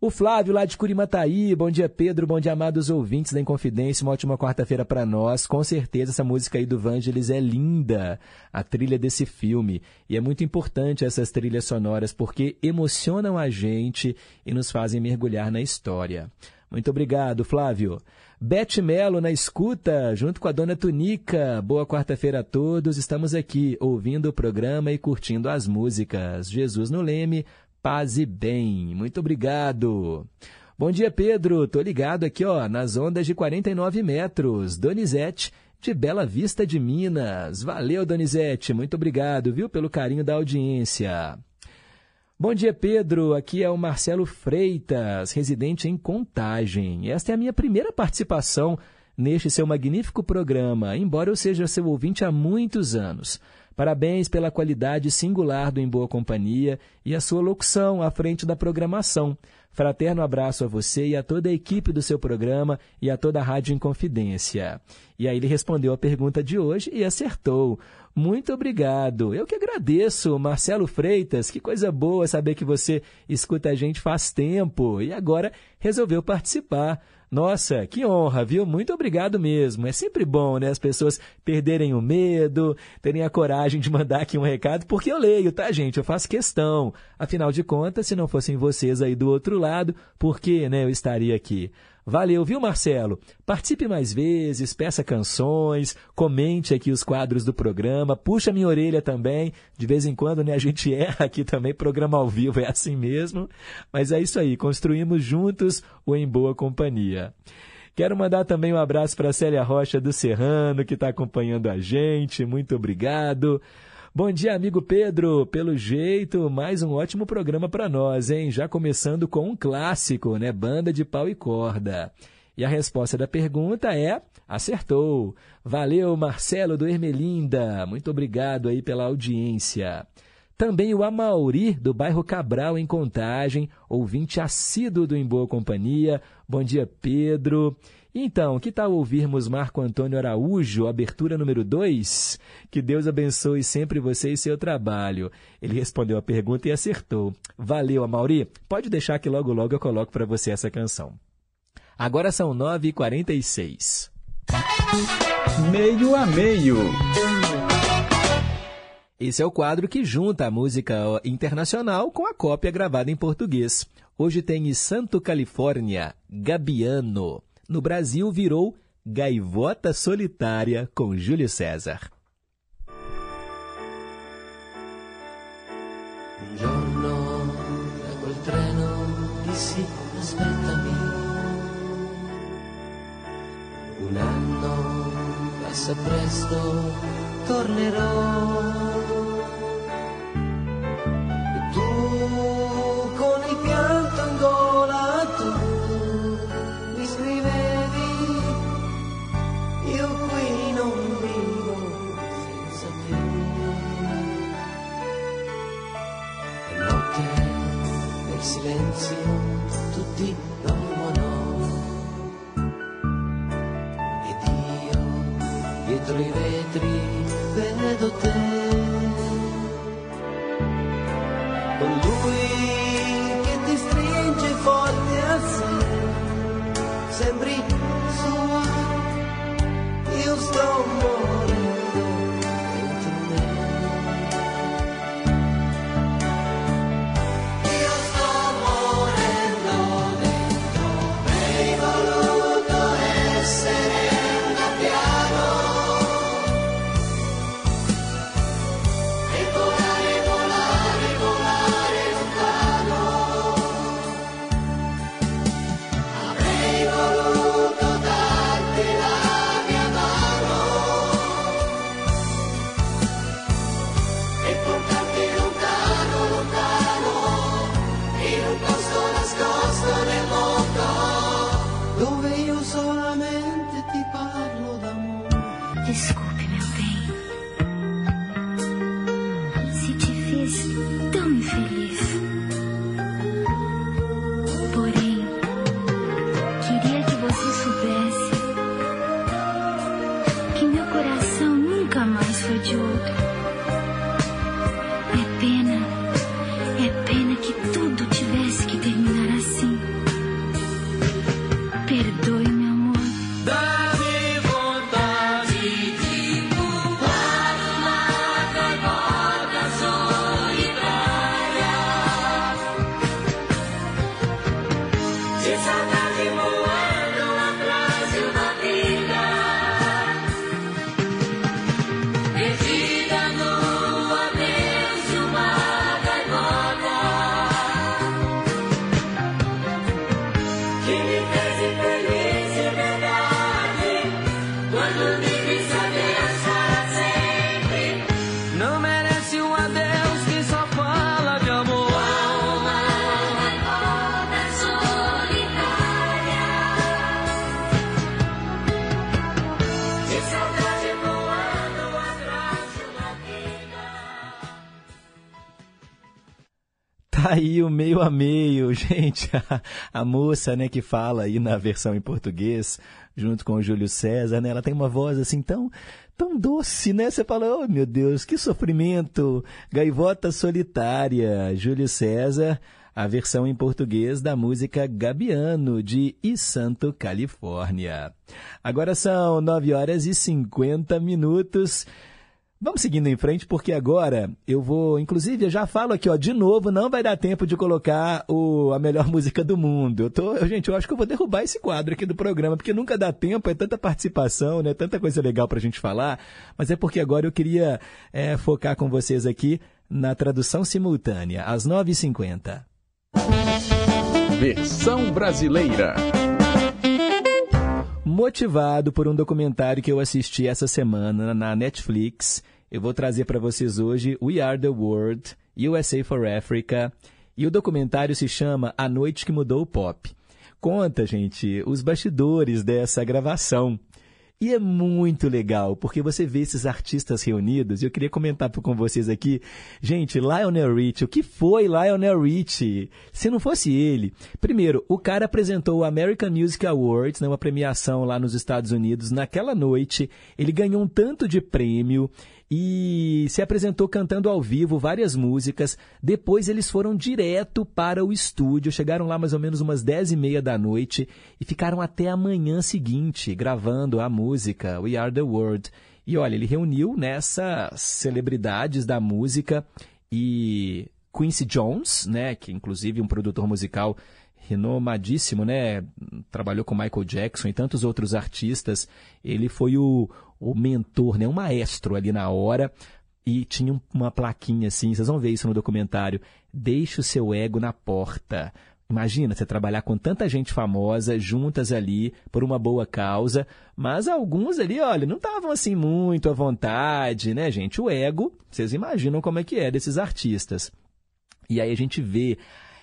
O Flávio, lá de Curimataí. Bom dia, Pedro. Bom dia, amados ouvintes da Inconfidência. Uma ótima quarta-feira para nós. Com certeza, essa música aí do Vangelis é linda, a trilha desse filme. E é muito importante essas trilhas sonoras porque emocionam a gente e nos fazem mergulhar na história. Muito obrigado, Flávio. Beth Melo na escuta, junto com a dona Tunica. Boa quarta-feira a todos. Estamos aqui ouvindo o programa e curtindo as músicas. Jesus no Leme, paz e bem. Muito obrigado. Bom dia, Pedro. Tô ligado aqui, ó, nas ondas de 49 metros. Donizete, de Bela Vista de Minas. Valeu, Donizete. Muito obrigado, viu, pelo carinho da audiência. Bom dia, Pedro. Aqui é o Marcelo Freitas, residente em Contagem. Esta é a minha primeira participação neste seu magnífico programa, embora eu seja seu ouvinte há muitos anos. Parabéns pela qualidade singular do Em Boa Companhia e a sua locução à frente da programação. Fraterno abraço a você e a toda a equipe do seu programa e a toda a Rádio Inconfidência. E aí ele respondeu a pergunta de hoje e acertou. Muito obrigado. Eu que agradeço, Marcelo Freitas. Que coisa boa saber que você escuta a gente faz tempo e agora resolveu participar. Nossa, que honra, viu? Muito obrigado mesmo. É sempre bom, né? As pessoas perderem o medo, terem a coragem de mandar aqui um recado, porque eu leio, tá, gente? Eu faço questão. Afinal de contas, se não fossem vocês aí do outro lado, por que, né, eu estaria aqui? Valeu, viu, Marcelo? Participe mais vezes, peça canções, comente aqui os quadros do programa, puxa minha orelha também. De vez em quando, né, a gente <laughs> erra aqui também, programa ao vivo é assim mesmo. Mas é isso aí, construímos juntos o Em Boa Companhia. Quero mandar também um abraço para Célia Rocha do Serrano, que está acompanhando a gente. Muito obrigado. Bom dia, amigo Pedro. Pelo jeito, mais um ótimo programa para nós, hein? Já começando com um clássico, né? Banda de pau e corda. E a resposta da pergunta é: acertou. Valeu, Marcelo do Ermelinda. Muito obrigado aí pela audiência. Também o Amauri, do bairro Cabral, em Contagem, ouvinte assíduo do Em Boa Companhia. Bom dia, Pedro. Então, que tal ouvirmos Marco Antônio Araújo, abertura número 2? Que Deus abençoe sempre você e seu trabalho. Ele respondeu a pergunta e acertou. Valeu, Amauri. Pode deixar que logo logo eu coloco para você essa canção. Agora são 9h46.
Meio a meio.
Esse é o quadro que junta a música internacional com a cópia gravada em português. Hoje tem Santo Califórnia, Gabiano no Brasil virou Gaivota Solitária com Júlio César.
Un giorno da quel treno dissi aspettami
Un anno passa presto, tornerò. Silenzio tutti dormono. Ed io dietro i vetri vedo te. Con lui che ti stringe forte a sé. Sembri sua, io sto morendo
aí o meio a meio, <laughs> gente. A, a moça, né, que fala aí na versão em português, junto com o Júlio César, né? Ela tem uma voz assim tão tão doce, né? Você fala, oh meu Deus, que sofrimento! Gaivota Solitária, Júlio César, a versão em português da música Gabiano, de E Santo, Califórnia. Agora são 9 horas e 50 minutos. Vamos seguindo em frente, porque agora eu vou, inclusive, eu já falo aqui, ó, de novo, não vai dar tempo de colocar o, a melhor <laughs> música do mundo. Eu tô, gente, eu acho que eu vou derrubar esse quadro aqui do programa, porque nunca dá tempo, é tanta participação, né, tanta coisa legal pra gente falar, mas é porque agora eu queria é, focar com vocês aqui na tradução simultânea, às 9h50.
Versão brasileira.
Motivado por um documentário que eu assisti essa semana na Netflix, eu vou trazer para vocês hoje We Are the World, USA for Africa, e o documentário se chama A Noite que Mudou o Pop. Conta, gente, os bastidores dessa gravação. E é muito legal, porque você vê esses artistas reunidos, e eu queria comentar com vocês aqui, gente, Lionel Richie, o que foi Lionel Richie? Se não fosse ele, primeiro, o cara apresentou o American Music Awards, né, uma premiação lá nos Estados Unidos, naquela noite, ele ganhou um tanto de prêmio, e se apresentou cantando ao vivo várias músicas. Depois eles foram direto para o estúdio, chegaram lá mais ou menos umas 10 e meia da noite e ficaram até a manhã seguinte gravando a música We Are the World. E olha, ele reuniu nessas celebridades da música e Quincy Jones, né, que inclusive um produtor musical renomadíssimo, né? Trabalhou com Michael Jackson e tantos outros artistas. Ele foi o, o mentor, né? Um maestro ali na hora. E tinha uma plaquinha assim, vocês vão ver isso no documentário. Deixe o seu ego na porta. Imagina você trabalhar com tanta gente famosa juntas ali por uma boa causa, mas alguns ali, olha, não estavam assim muito à vontade, né, gente? O ego, vocês imaginam como é que é desses artistas. E aí a gente vê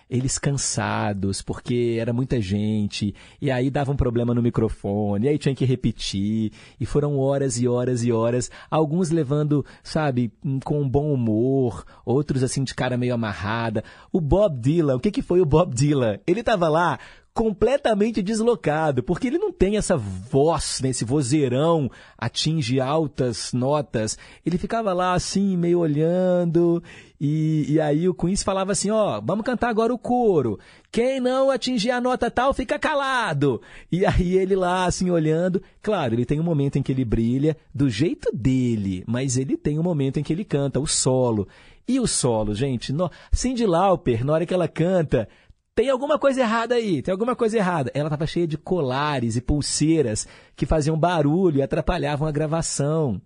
eles cansados, porque era muita gente, e aí dava um problema no microfone, e aí tinha que repetir, e foram horas e horas e horas, alguns levando, sabe, com um bom humor, outros assim de cara meio amarrada. O Bob Dylan, o que, que foi o Bob Dylan? Ele estava lá completamente deslocado, porque ele não tem essa voz, né, esse vozeirão, atinge altas notas. Ele ficava lá assim, meio olhando, e, e aí o Queens falava assim, ó, vamos cantar agora o coro. Quem não atingir a nota tal, fica calado. E aí ele lá, assim, olhando. Claro, ele tem um momento em que ele brilha do jeito dele, mas ele tem um momento em que ele canta, o solo. E o solo, gente, no... Cindy Lauper, na hora que ela canta, tem alguma coisa errada aí, tem alguma coisa errada. Ela estava cheia de colares e pulseiras que faziam barulho e atrapalhavam a gravação.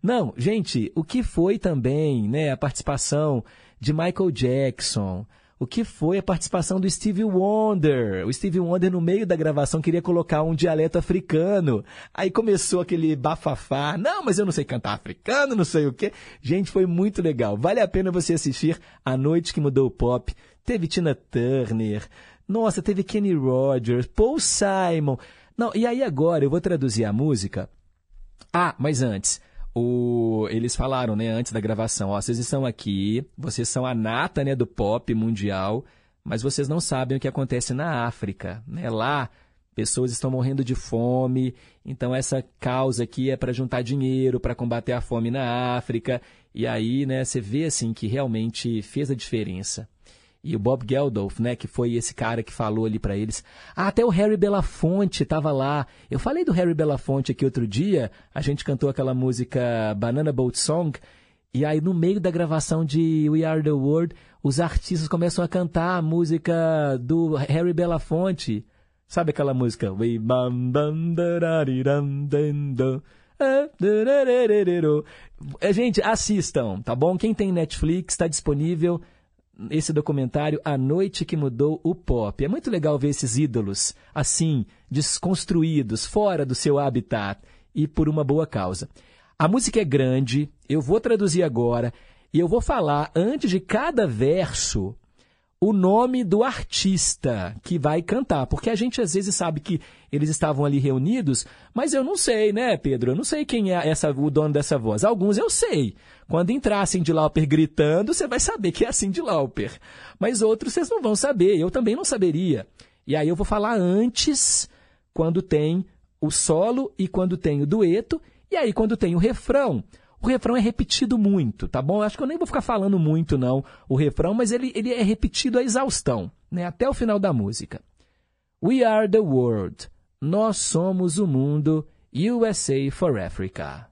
Não, gente, o que foi também, né, a participação de Michael Jackson, o que foi a participação do Stevie Wonder. O Stevie Wonder, no meio da gravação, queria colocar um dialeto africano. Aí começou aquele bafafá. Não, mas eu não sei cantar africano, não sei o quê. Gente, foi muito legal. Vale a pena você assistir A Noite que Mudou o Pop. Teve Tina Turner. Nossa, teve Kenny Rogers, Paul Simon. Não, e aí agora eu vou traduzir a música. Ah, mas antes, o, eles falaram, né, antes da gravação, ó, vocês estão aqui, vocês são a nata, né, do pop mundial, mas vocês não sabem o que acontece na África, né? Lá pessoas estão morrendo de fome, então essa causa aqui é para juntar dinheiro para combater a fome na África, e aí, né, você vê assim que realmente fez a diferença. E o Bob Geldof, né, que foi esse cara que falou ali para eles. Ah, até o Harry Belafonte estava lá. Eu falei do Harry Belafonte aqui outro dia. A gente cantou aquela música Banana Boat Song. E aí, no meio da gravação de We Are the World, os artistas começam a cantar a música do Harry Belafonte. Sabe aquela música? We Gente, assistam, tá bom? Quem tem Netflix, está disponível esse documentário A Noite que Mudou o Pop. É muito legal ver esses ídolos assim, desconstruídos, fora do seu habitat e por uma boa causa. A música é grande, eu vou traduzir agora e eu vou falar antes de cada verso o nome do artista que vai cantar, porque a gente às vezes sabe que eles estavam ali reunidos, mas eu não sei, né, Pedro? Eu não sei quem é essa, o dono dessa voz. Alguns eu sei. Quando entrar Cindy Lauper gritando, você vai saber que é a Cindy Lauper. Mas outros vocês não vão saber, eu também não saberia. E aí eu vou falar antes, quando tem o solo e quando tem o dueto, e aí quando tem o refrão. O refrão é repetido muito, tá bom? Acho que eu nem vou ficar falando muito, não, o refrão, mas ele, ele é repetido à exaustão, né? Até o final da música. We are the world. Nós somos o mundo. USA for Africa.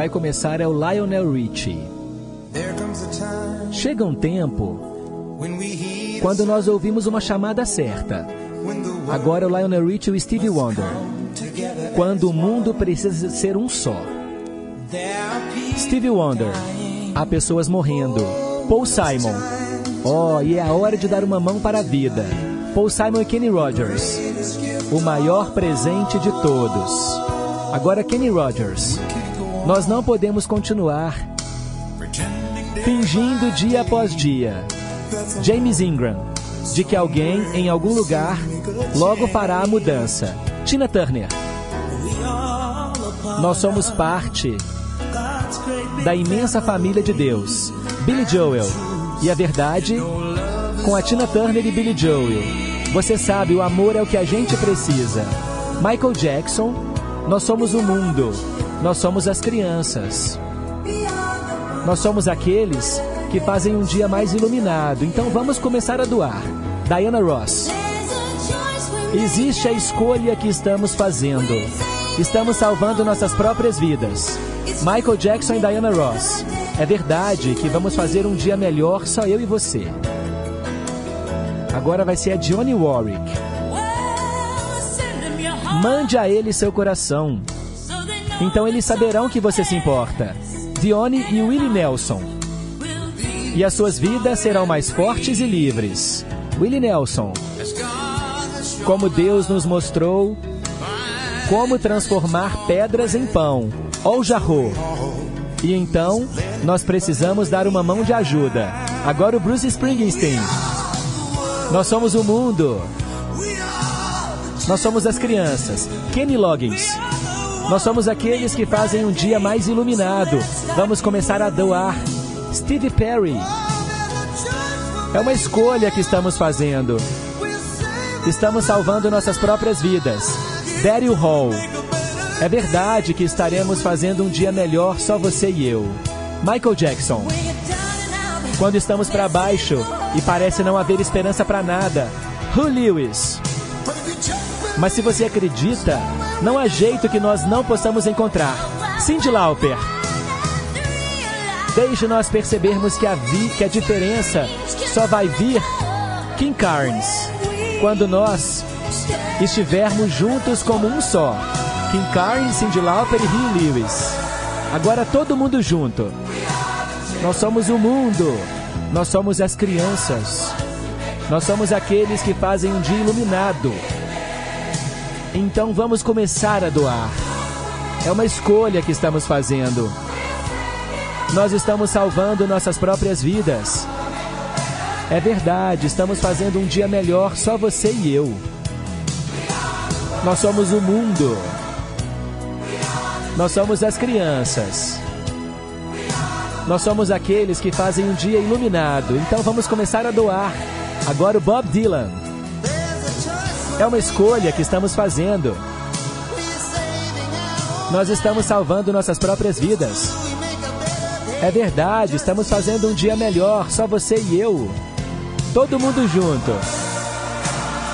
Vai começar é o Lionel Richie. Chega um tempo quando nós ouvimos uma chamada certa. Agora o Lionel Richie e o Stevie Wonder. Quando o mundo precisa ser um só. Stevie Wonder. Há pessoas morrendo. Paul Simon. Oh, e é a hora de dar uma mão para a vida. Paul Simon e Kenny Rogers. O maior presente de todos. Agora Kenny Rogers. Nós não podemos continuar fingindo dia após dia. James Ingram, de que alguém em algum lugar logo fará a mudança. Tina Turner. Nós somos parte da imensa família de Deus. Billy Joel. E a verdade, com a Tina Turner e Billy Joel. Você sabe, o amor é o que a gente precisa. Michael Jackson, nós somos o mundo. Nós somos as crianças. Nós somos aqueles que fazem um dia mais iluminado. Então vamos começar a doar. Diana Ross. Existe a escolha que estamos fazendo. Estamos salvando nossas próprias vidas. Michael Jackson e Diana Ross. É verdade que vamos fazer um dia melhor só eu e você. Agora vai ser a Johnny Warwick. Mande a ele seu coração. Então eles saberão que você se importa. Dione e Willie Nelson. E as suas vidas serão mais fortes e livres. Willie Nelson. Como Deus nos mostrou como transformar pedras em pão. Ou jarro. E então, nós precisamos dar uma mão de ajuda. Agora o Bruce Springsteen. Nós somos o mundo. Nós somos as crianças. Kenny Loggins. Nós somos aqueles que fazem um dia mais iluminado. Vamos começar a doar. Steve Perry. É uma escolha que estamos fazendo. Estamos salvando nossas próprias vidas. Daryl Hall. É verdade que estaremos fazendo um dia melhor só você e eu. Michael Jackson. Quando estamos para baixo e parece não haver esperança para nada. Who Lewis. Mas se você acredita, não há jeito que nós não possamos encontrar. Cindy Lauper. Desde nós percebermos que a, vi, que a diferença só vai vir King Carnes. Quando nós estivermos juntos como um só. King Carnes, Cindy Lauper e Rio Lewis. Agora todo mundo junto. Nós somos o mundo. Nós somos as crianças. Nós somos aqueles que fazem um dia iluminado. Então vamos começar a doar. É uma escolha que estamos fazendo. Nós estamos salvando nossas próprias vidas. É verdade, estamos fazendo um dia melhor só você e eu. Nós somos o mundo. Nós somos as crianças. Nós somos aqueles que fazem um dia iluminado. Então vamos começar a doar. Agora o Bob Dylan. É uma escolha que estamos fazendo. Nós estamos salvando nossas próprias vidas. É verdade, estamos fazendo um dia melhor, só você e eu. Todo mundo junto.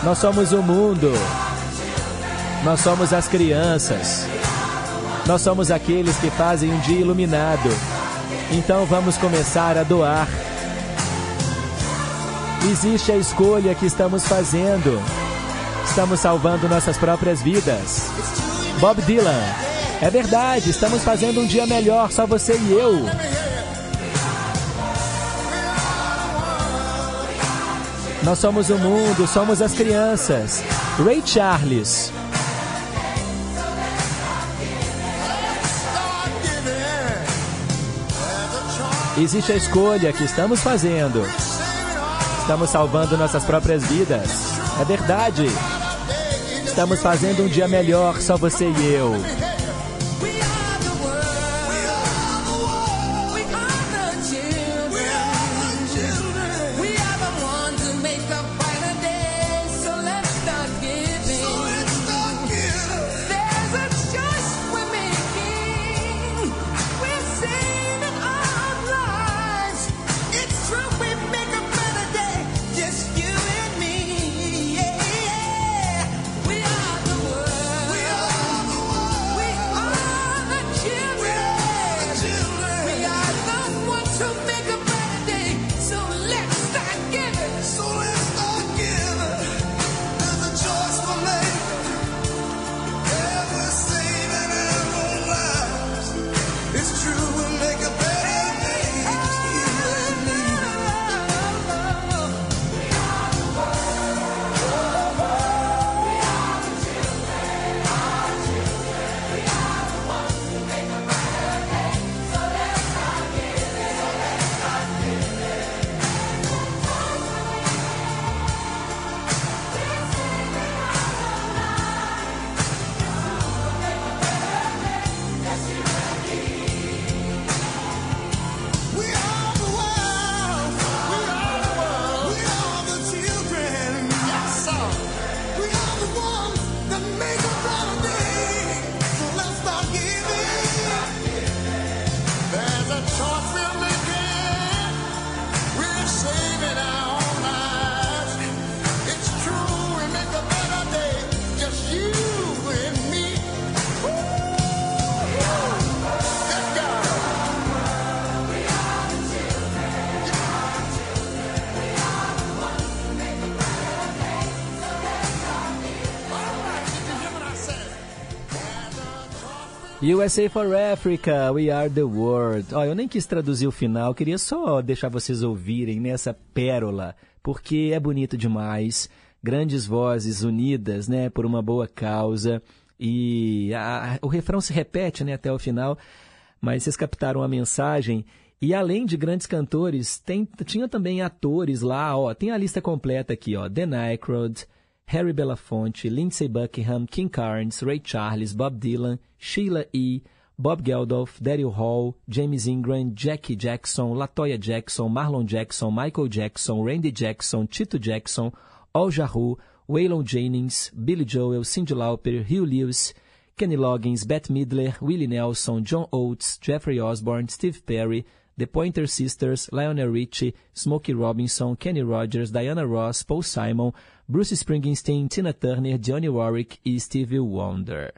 Nós somos o mundo. Nós somos as crianças. Nós somos aqueles que fazem um dia iluminado. Então vamos começar a doar. Existe a escolha que estamos fazendo. Estamos salvando nossas próprias vidas. Bob Dylan. É verdade, estamos fazendo um dia melhor, só você e eu. Nós somos o mundo, somos as crianças. Ray Charles. Existe a escolha que estamos fazendo. Estamos salvando nossas próprias vidas. É verdade. Estamos fazendo um dia melhor, só você e eu. USA for Africa, We Are the World. Ó, eu nem quis traduzir o final, queria só deixar vocês ouvirem nessa pérola, porque é bonito demais. Grandes vozes unidas, né, por uma boa causa. E a- o refrão se repete, né, até o final, mas vocês captaram a mensagem. E além de grandes cantores, tem, tinha também atores lá, ó, tem a lista completa aqui, ó, Dan Aykroyd, Harry Belafonte, Lindsey Buckingham, King Carnes, Ray Charles, Bob Dylan, Sheila E., Bob Geldof, Daryl Hall, James Ingram, Jackie Jackson, Latoya Jackson, Marlon Jackson, Michael Jackson, Randy Jackson, Tito Jackson, Al Jarreau, Waylon Jennings, Billy Joel, Cyndi Lauper, Hugh Lewis, Kenny Loggins, Bette Midler, Willie Nelson, John Oates, Jeffrey Osborne, Steve Perry, The Pointer Sisters, Lionel Richie, Smokey Robinson, Kenny Rogers, Diana Ross, Paul Simon, Bruce Springsteen, Tina Turner, Johnny Warwick e Stevie Wonder.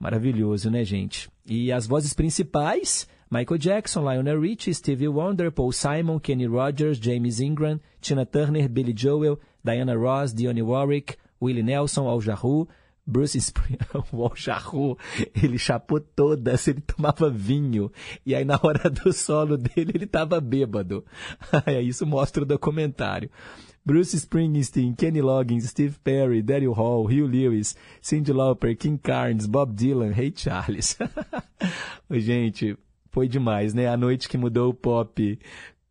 Maravilhoso, né, gente? E as vozes principais, Michael Jackson, Lionel Richie, Stevie Wonder, Paul Simon, Kenny Rogers, James Ingram, Tina Turner, Billy Joel, Diana Ross, Dionne Warwick, Willie Nelson, Al Jarreau, Bruce Springsteen, <laughs> o Al Jarreau, ele chapou todas, ele tomava vinho, e aí na hora do solo dele ele tava bêbado. Aí <laughs> isso mostra o documentário. Bruce Springsteen, Kenny Loggins, Steve Perry, Daryl Hall, Hugh Lewis, Cyndi Lauper, King Carnes, Bob Dylan, Ray Charles. <laughs> Gente, foi demais, né? A noite que mudou o pop.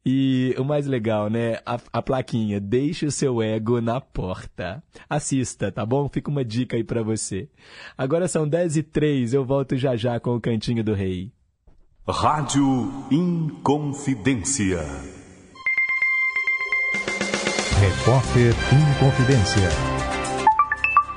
E o mais legal, né? A, a plaquinha, deixe o seu ego na porta. Assista, tá bom? Fica uma dica aí pra você. Agora são 10 e 3 eu volto já já com o Cantinho do Rei.
Rádio Inconfidência.
Repórter Inconfidência.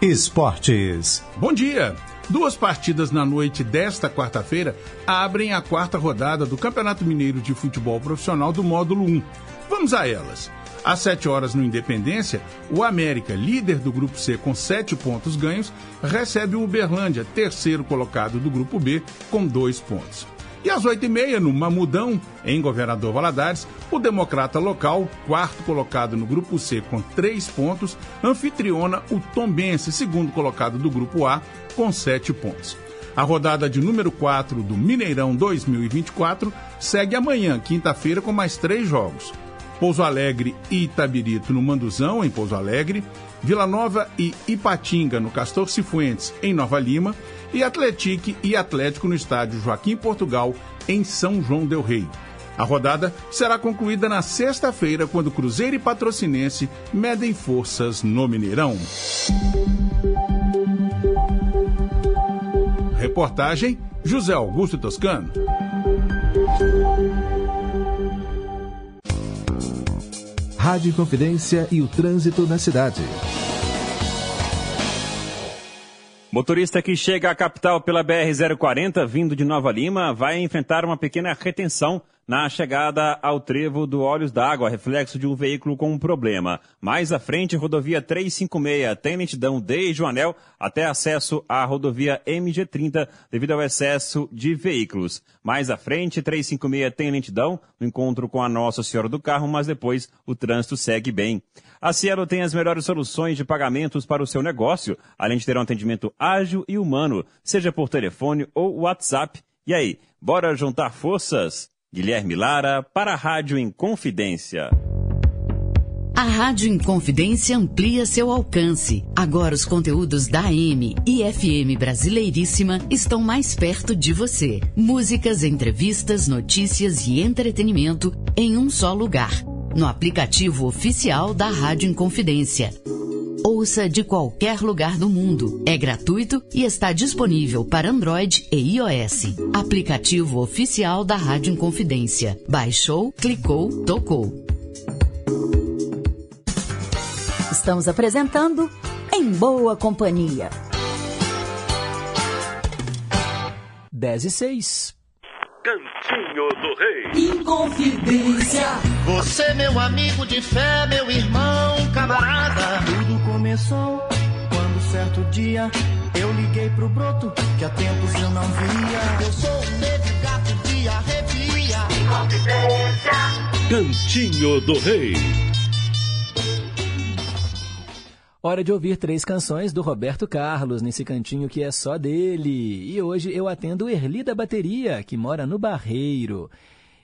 Esportes.
Bom dia! Duas partidas na noite desta quarta-feira abrem a quarta rodada do Campeonato Mineiro de Futebol Profissional do Módulo 1. Vamos a elas. Às 7 horas no Independência, o América, líder do Grupo C com 7 pontos ganhos, recebe o Uberlândia, terceiro colocado do Grupo B, com 2 pontos. E às 8h30, no Mamudão, em Governador Valadares, o democrata local, quarto colocado no Grupo C com três pontos, anfitriona o Tombense, segundo colocado do Grupo A, com sete pontos. A rodada de número 4 do Mineirão 2024 segue amanhã, quinta-feira, com mais três jogos. Pouso Alegre e Itabirito no Manduzão, em Pouso Alegre, Vila Nova e Ipatinga no Castor Cifuentes, em Nova Lima, e Atletique e Atlético no estádio Joaquim Portugal, em São João del Rei. A rodada será concluída na sexta-feira, quando Cruzeiro e Patrocinense medem forças no Mineirão. Reportagem José Augusto Toscano.
Rádio Confidência e o trânsito na cidade.
Motorista que chega à capital pela BR-040, vindo de Nova Lima, vai enfrentar uma pequena retenção na chegada ao trevo do Olhos d'Água, reflexo de um veículo com um problema. Mais à frente, rodovia 356 tem lentidão desde o anel até acesso à rodovia MG30 devido ao excesso de veículos. Mais à frente, 356 tem lentidão no encontro com a Nossa Senhora do Carro, mas depois o trânsito segue bem. A Cielo tem as melhores soluções de pagamentos para o seu negócio, além de ter um atendimento ágil e humano, seja por telefone ou WhatsApp. E aí, bora juntar forças? Guilherme Lara para a Rádio Inconfidência.
A Rádio Inconfidência amplia seu alcance. Agora os conteúdos da AM e FM Brasileiríssima estão mais perto de você. Músicas, entrevistas, notícias e entretenimento em um só lugar. No aplicativo oficial da Rádio Inconfidência. Ouça de qualquer lugar do mundo. É gratuito e está disponível para Android e iOS. Aplicativo oficial da Rádio Inconfidência. Baixou, clicou, tocou.
Estamos apresentando Em Boa Companhia.
10 e 6.
Cantinho do Rei.
Inconfidência. Você, meu amigo de fé, meu irmão, camarada.
Tudo começou quando certo dia eu liguei pro broto que há tempos eu não via.
Eu sou um negro gato de arrepia.
Cantinho do Rei.
Hora de ouvir três canções do Roberto Carlos nesse cantinho que é só dele. E hoje eu atendo Erli da Bateria, que mora no Barreiro.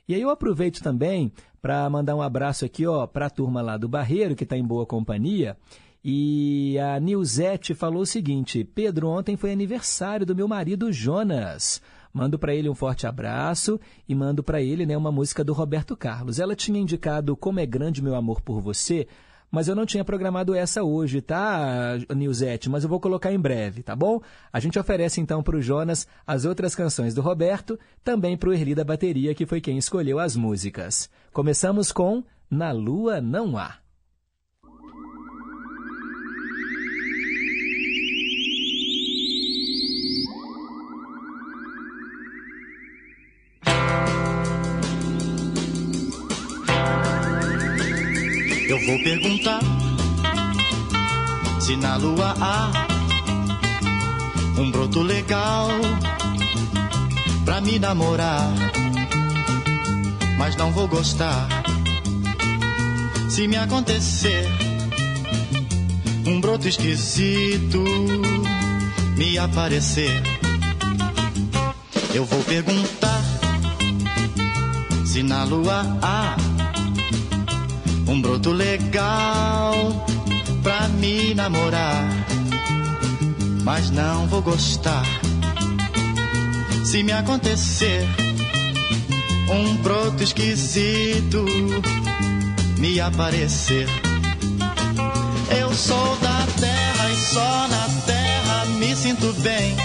E aí eu aproveito também para mandar um abraço aqui ó para a turma lá do Barreiro, que está em boa companhia. E a Nilzete falou o seguinte: Pedro, ontem foi aniversário do meu marido Jonas. Mando para ele um forte abraço e mando para ele né, uma música do Roberto Carlos. Ela tinha indicado Como é Grande Meu Amor por Você, mas eu não tinha programado essa hoje, tá, Nilzete? Mas eu vou colocar em breve, tá bom? A gente oferece então para o Jonas as outras canções do Roberto, também para o Erli da Bateria, que foi quem escolheu as músicas. Começamos com Na Lua Não Há.
Eu vou perguntar se na lua há um broto legal pra me namorar. Mas não vou gostar se me acontecer um broto esquisito me aparecer. Eu vou perguntar se na lua há um broto legal pra me namorar. Mas não vou gostar se me acontecer um broto esquisito me aparecer. Eu sou da terra e só na terra me sinto bem.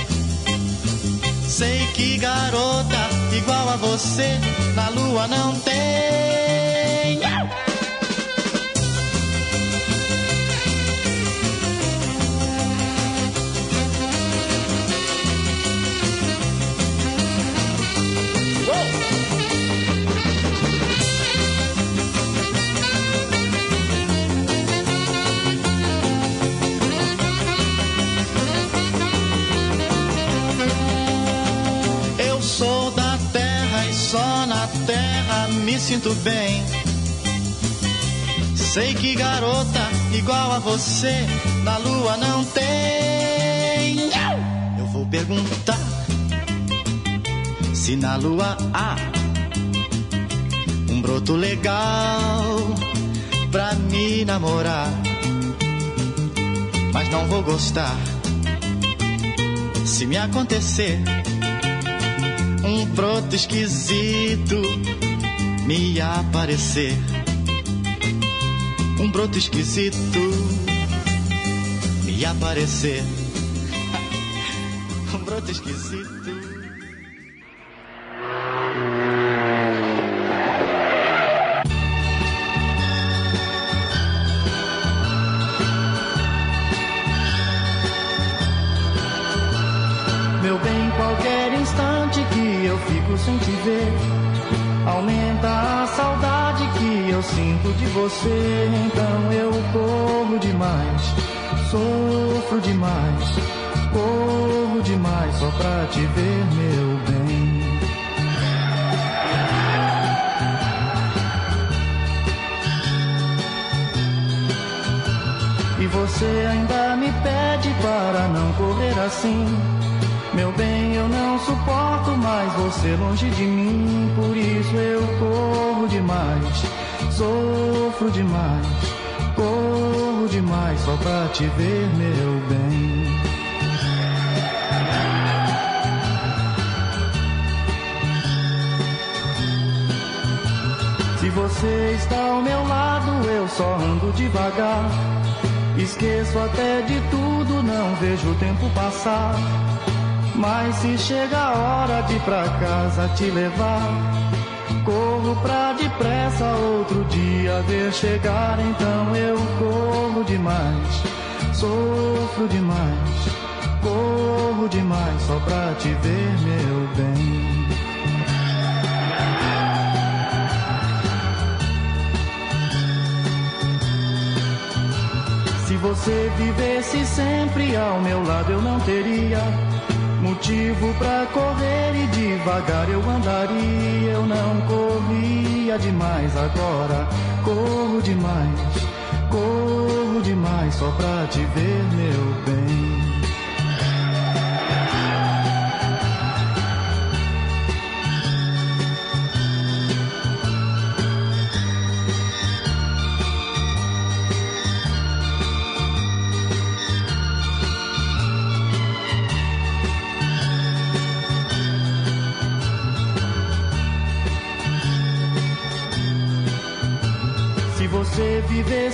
Sei que garota igual a você na lua não tem. Me sinto bem. Sei que garota igual a você na lua não tem. Eu vou perguntar se na lua há um broto legal pra me namorar. Mas não vou gostar se me acontecer um broto esquisito me aparecer. Um broto esquisito me aparecer. <laughs> Um broto esquisito
você longe de mim, por isso eu corro demais, sofro demais, corro demais só pra te ver, meu bem. Se você está ao meu lado, eu só ando devagar. Esqueço até de tudo, não vejo o tempo passar. Mas se chega a hora de pra casa te levar, corro pra depressa outro dia ver chegar. Então eu corro demais, sofro demais, corro demais só pra te ver, meu bem. Se você vivesse sempre ao meu lado, eu não teria Motivo pra correr e devagar eu andaria, eu não corria demais agora. Corro demais, corro
demais só pra te ver, meu bem.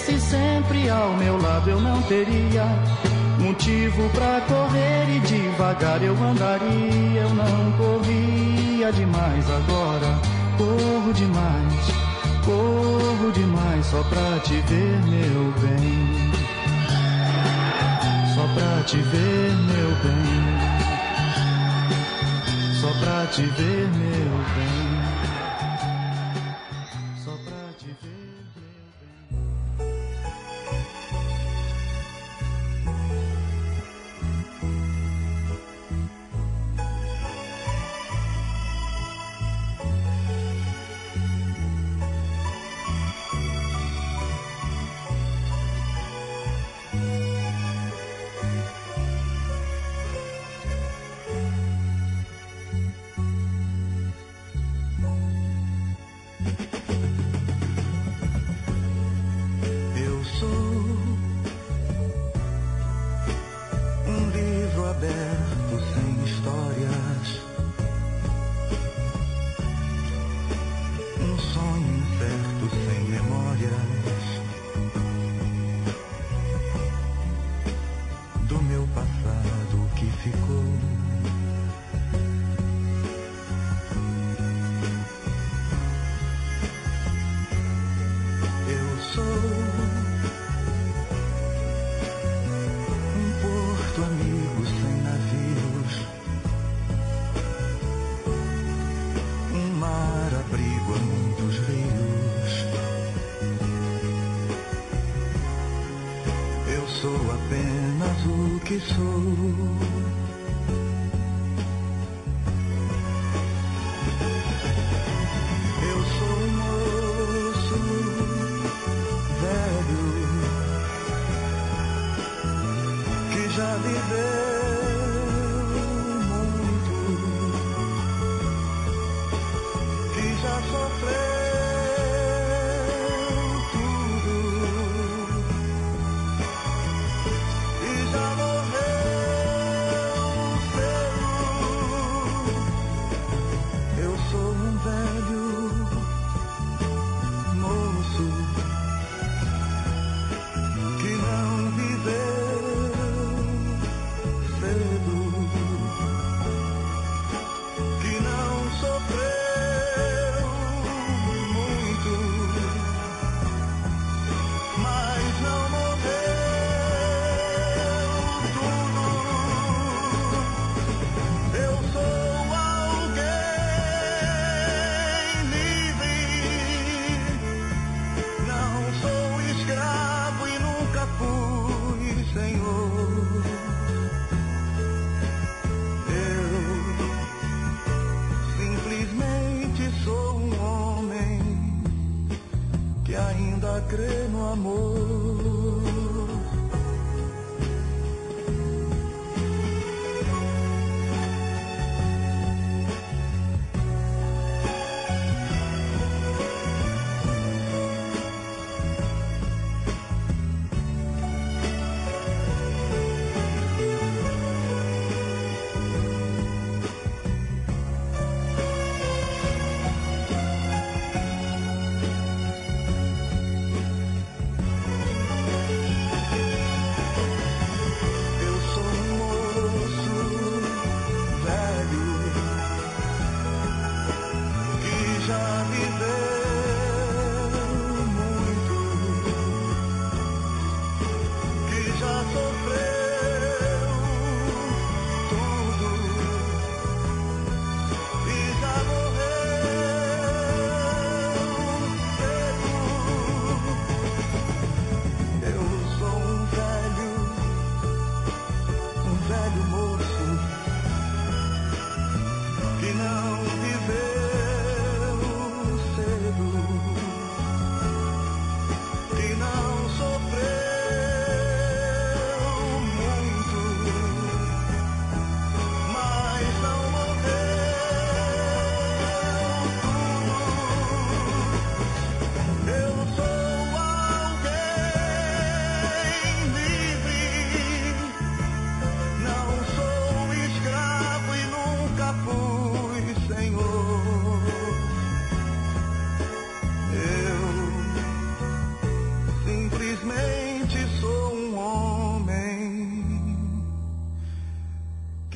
tivesse sempre ao meu lado, eu não teria motivo para correr e devagar eu andaria. Eu não corria demais agora, corro demais, corro demais só pra te ver, meu bem. Só pra te ver, meu bem. Só pra te ver, meu bem. amor.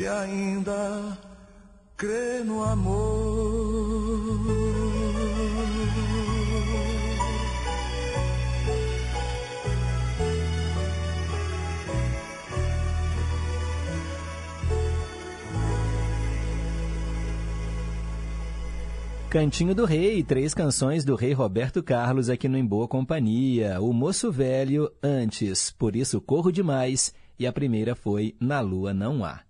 Ainda crê no amor.
Cantinho do Rei, três canções do rei Roberto Carlos aqui no Em Boa Companhia. O Moço Velho, antes, Por Isso Corro Demais, e a primeira foi Na Lua Não Há.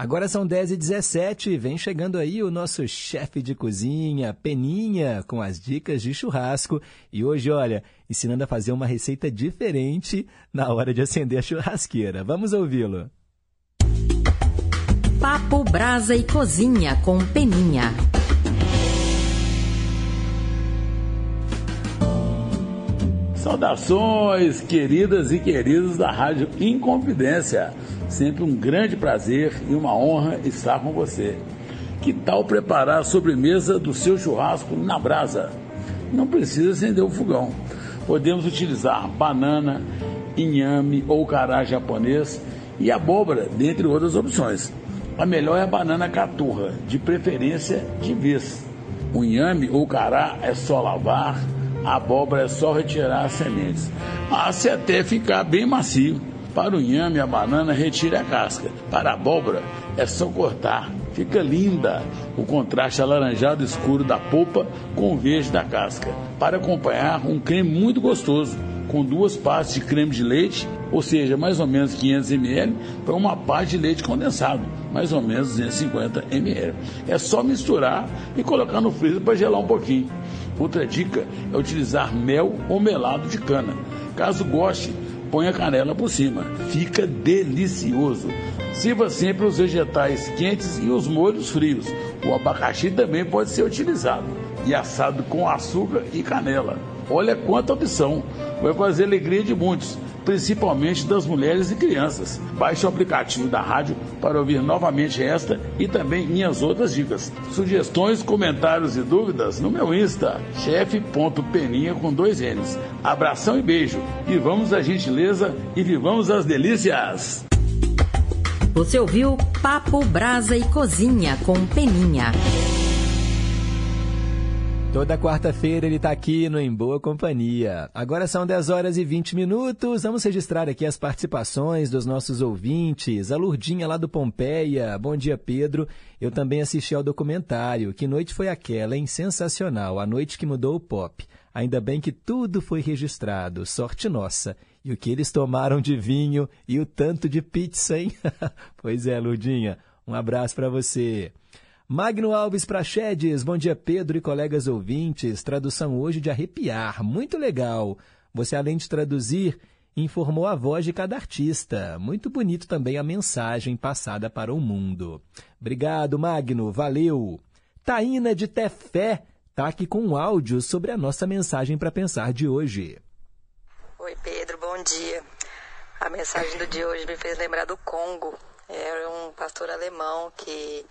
Agora são 10 e 17 vem chegando aí o nosso chefe de cozinha, Peninha, com as dicas de churrasco. E hoje, olha, ensinando a fazer uma receita diferente na hora de acender a churrasqueira. Vamos ouvi-lo.
Papo Brasa e Cozinha com Peninha.
Saudações, queridas e queridos da Rádio Inconfidência. Sempre um grande prazer e uma honra estar com você. Que tal preparar a sobremesa do seu churrasco na brasa? Não precisa acender o fogão. Podemos utilizar banana, inhame ou cará japonês e abóbora, dentre outras opções. A melhor é a banana caturra, de preferência de vez. O inhame ou cará é só lavar, a abóbora é só retirar as sementes. Mas até ficar bem macio. Para o inhame, a banana retire a casca. Para a abóbora, é só cortar. Fica linda o contraste alaranjado escuro da polpa com o verde da casca. Para acompanhar, um creme muito gostoso, com duas partes de creme de leite, ou seja, mais ou menos 500 ml, para uma parte de leite condensado, mais ou menos 250 ml. É só misturar e colocar no freezer para gelar um pouquinho. Outra dica é utilizar mel ou melado de cana. Caso goste, ponha canela por cima. Fica delicioso. Sirva sempre os vegetais quentes e os molhos frios. O abacaxi também pode ser utilizado e assado com açúcar e canela. Olha quanta opção! Vai fazer alegria de muitos principalmente das mulheres e crianças. Baixe o aplicativo da rádio para ouvir novamente esta e também minhas outras dicas. Sugestões, comentários e dúvidas no meu Insta, chefe.peninha com dois N's. Abração e beijo. Vivamos a gentileza e vivamos as delícias.
Você ouviu Papo Brasa e Cozinha com Peninha.
Toda quarta-feira ele está aqui no Em Boa Companhia. Agora são 10 horas e 20 minutos. Vamos registrar aqui as participações dos nossos ouvintes. A Lurdinha lá do Pompeia. Bom dia, Pedro. Eu também assisti ao documentário. Que noite foi aquela, hein? Sensacional. A noite que mudou o pop. Ainda bem que tudo foi registrado. Sorte nossa. E o que eles tomaram de vinho e o tanto de pizza, hein? <laughs> pois é, Lurdinha. Um abraço para você. Magno Alves Prachedes, bom dia Pedro e colegas ouvintes. Tradução hoje de arrepiar, muito legal. Você, além de traduzir, informou a voz de cada artista. Muito bonito também a mensagem passada para o mundo. Obrigado, Magno, valeu. Taína de Tefé está aqui com um áudio sobre a nossa mensagem para pensar de hoje.
Oi, Pedro, bom dia. A mensagem do dia hoje me fez lembrar do Congo. Era um pastor alemão que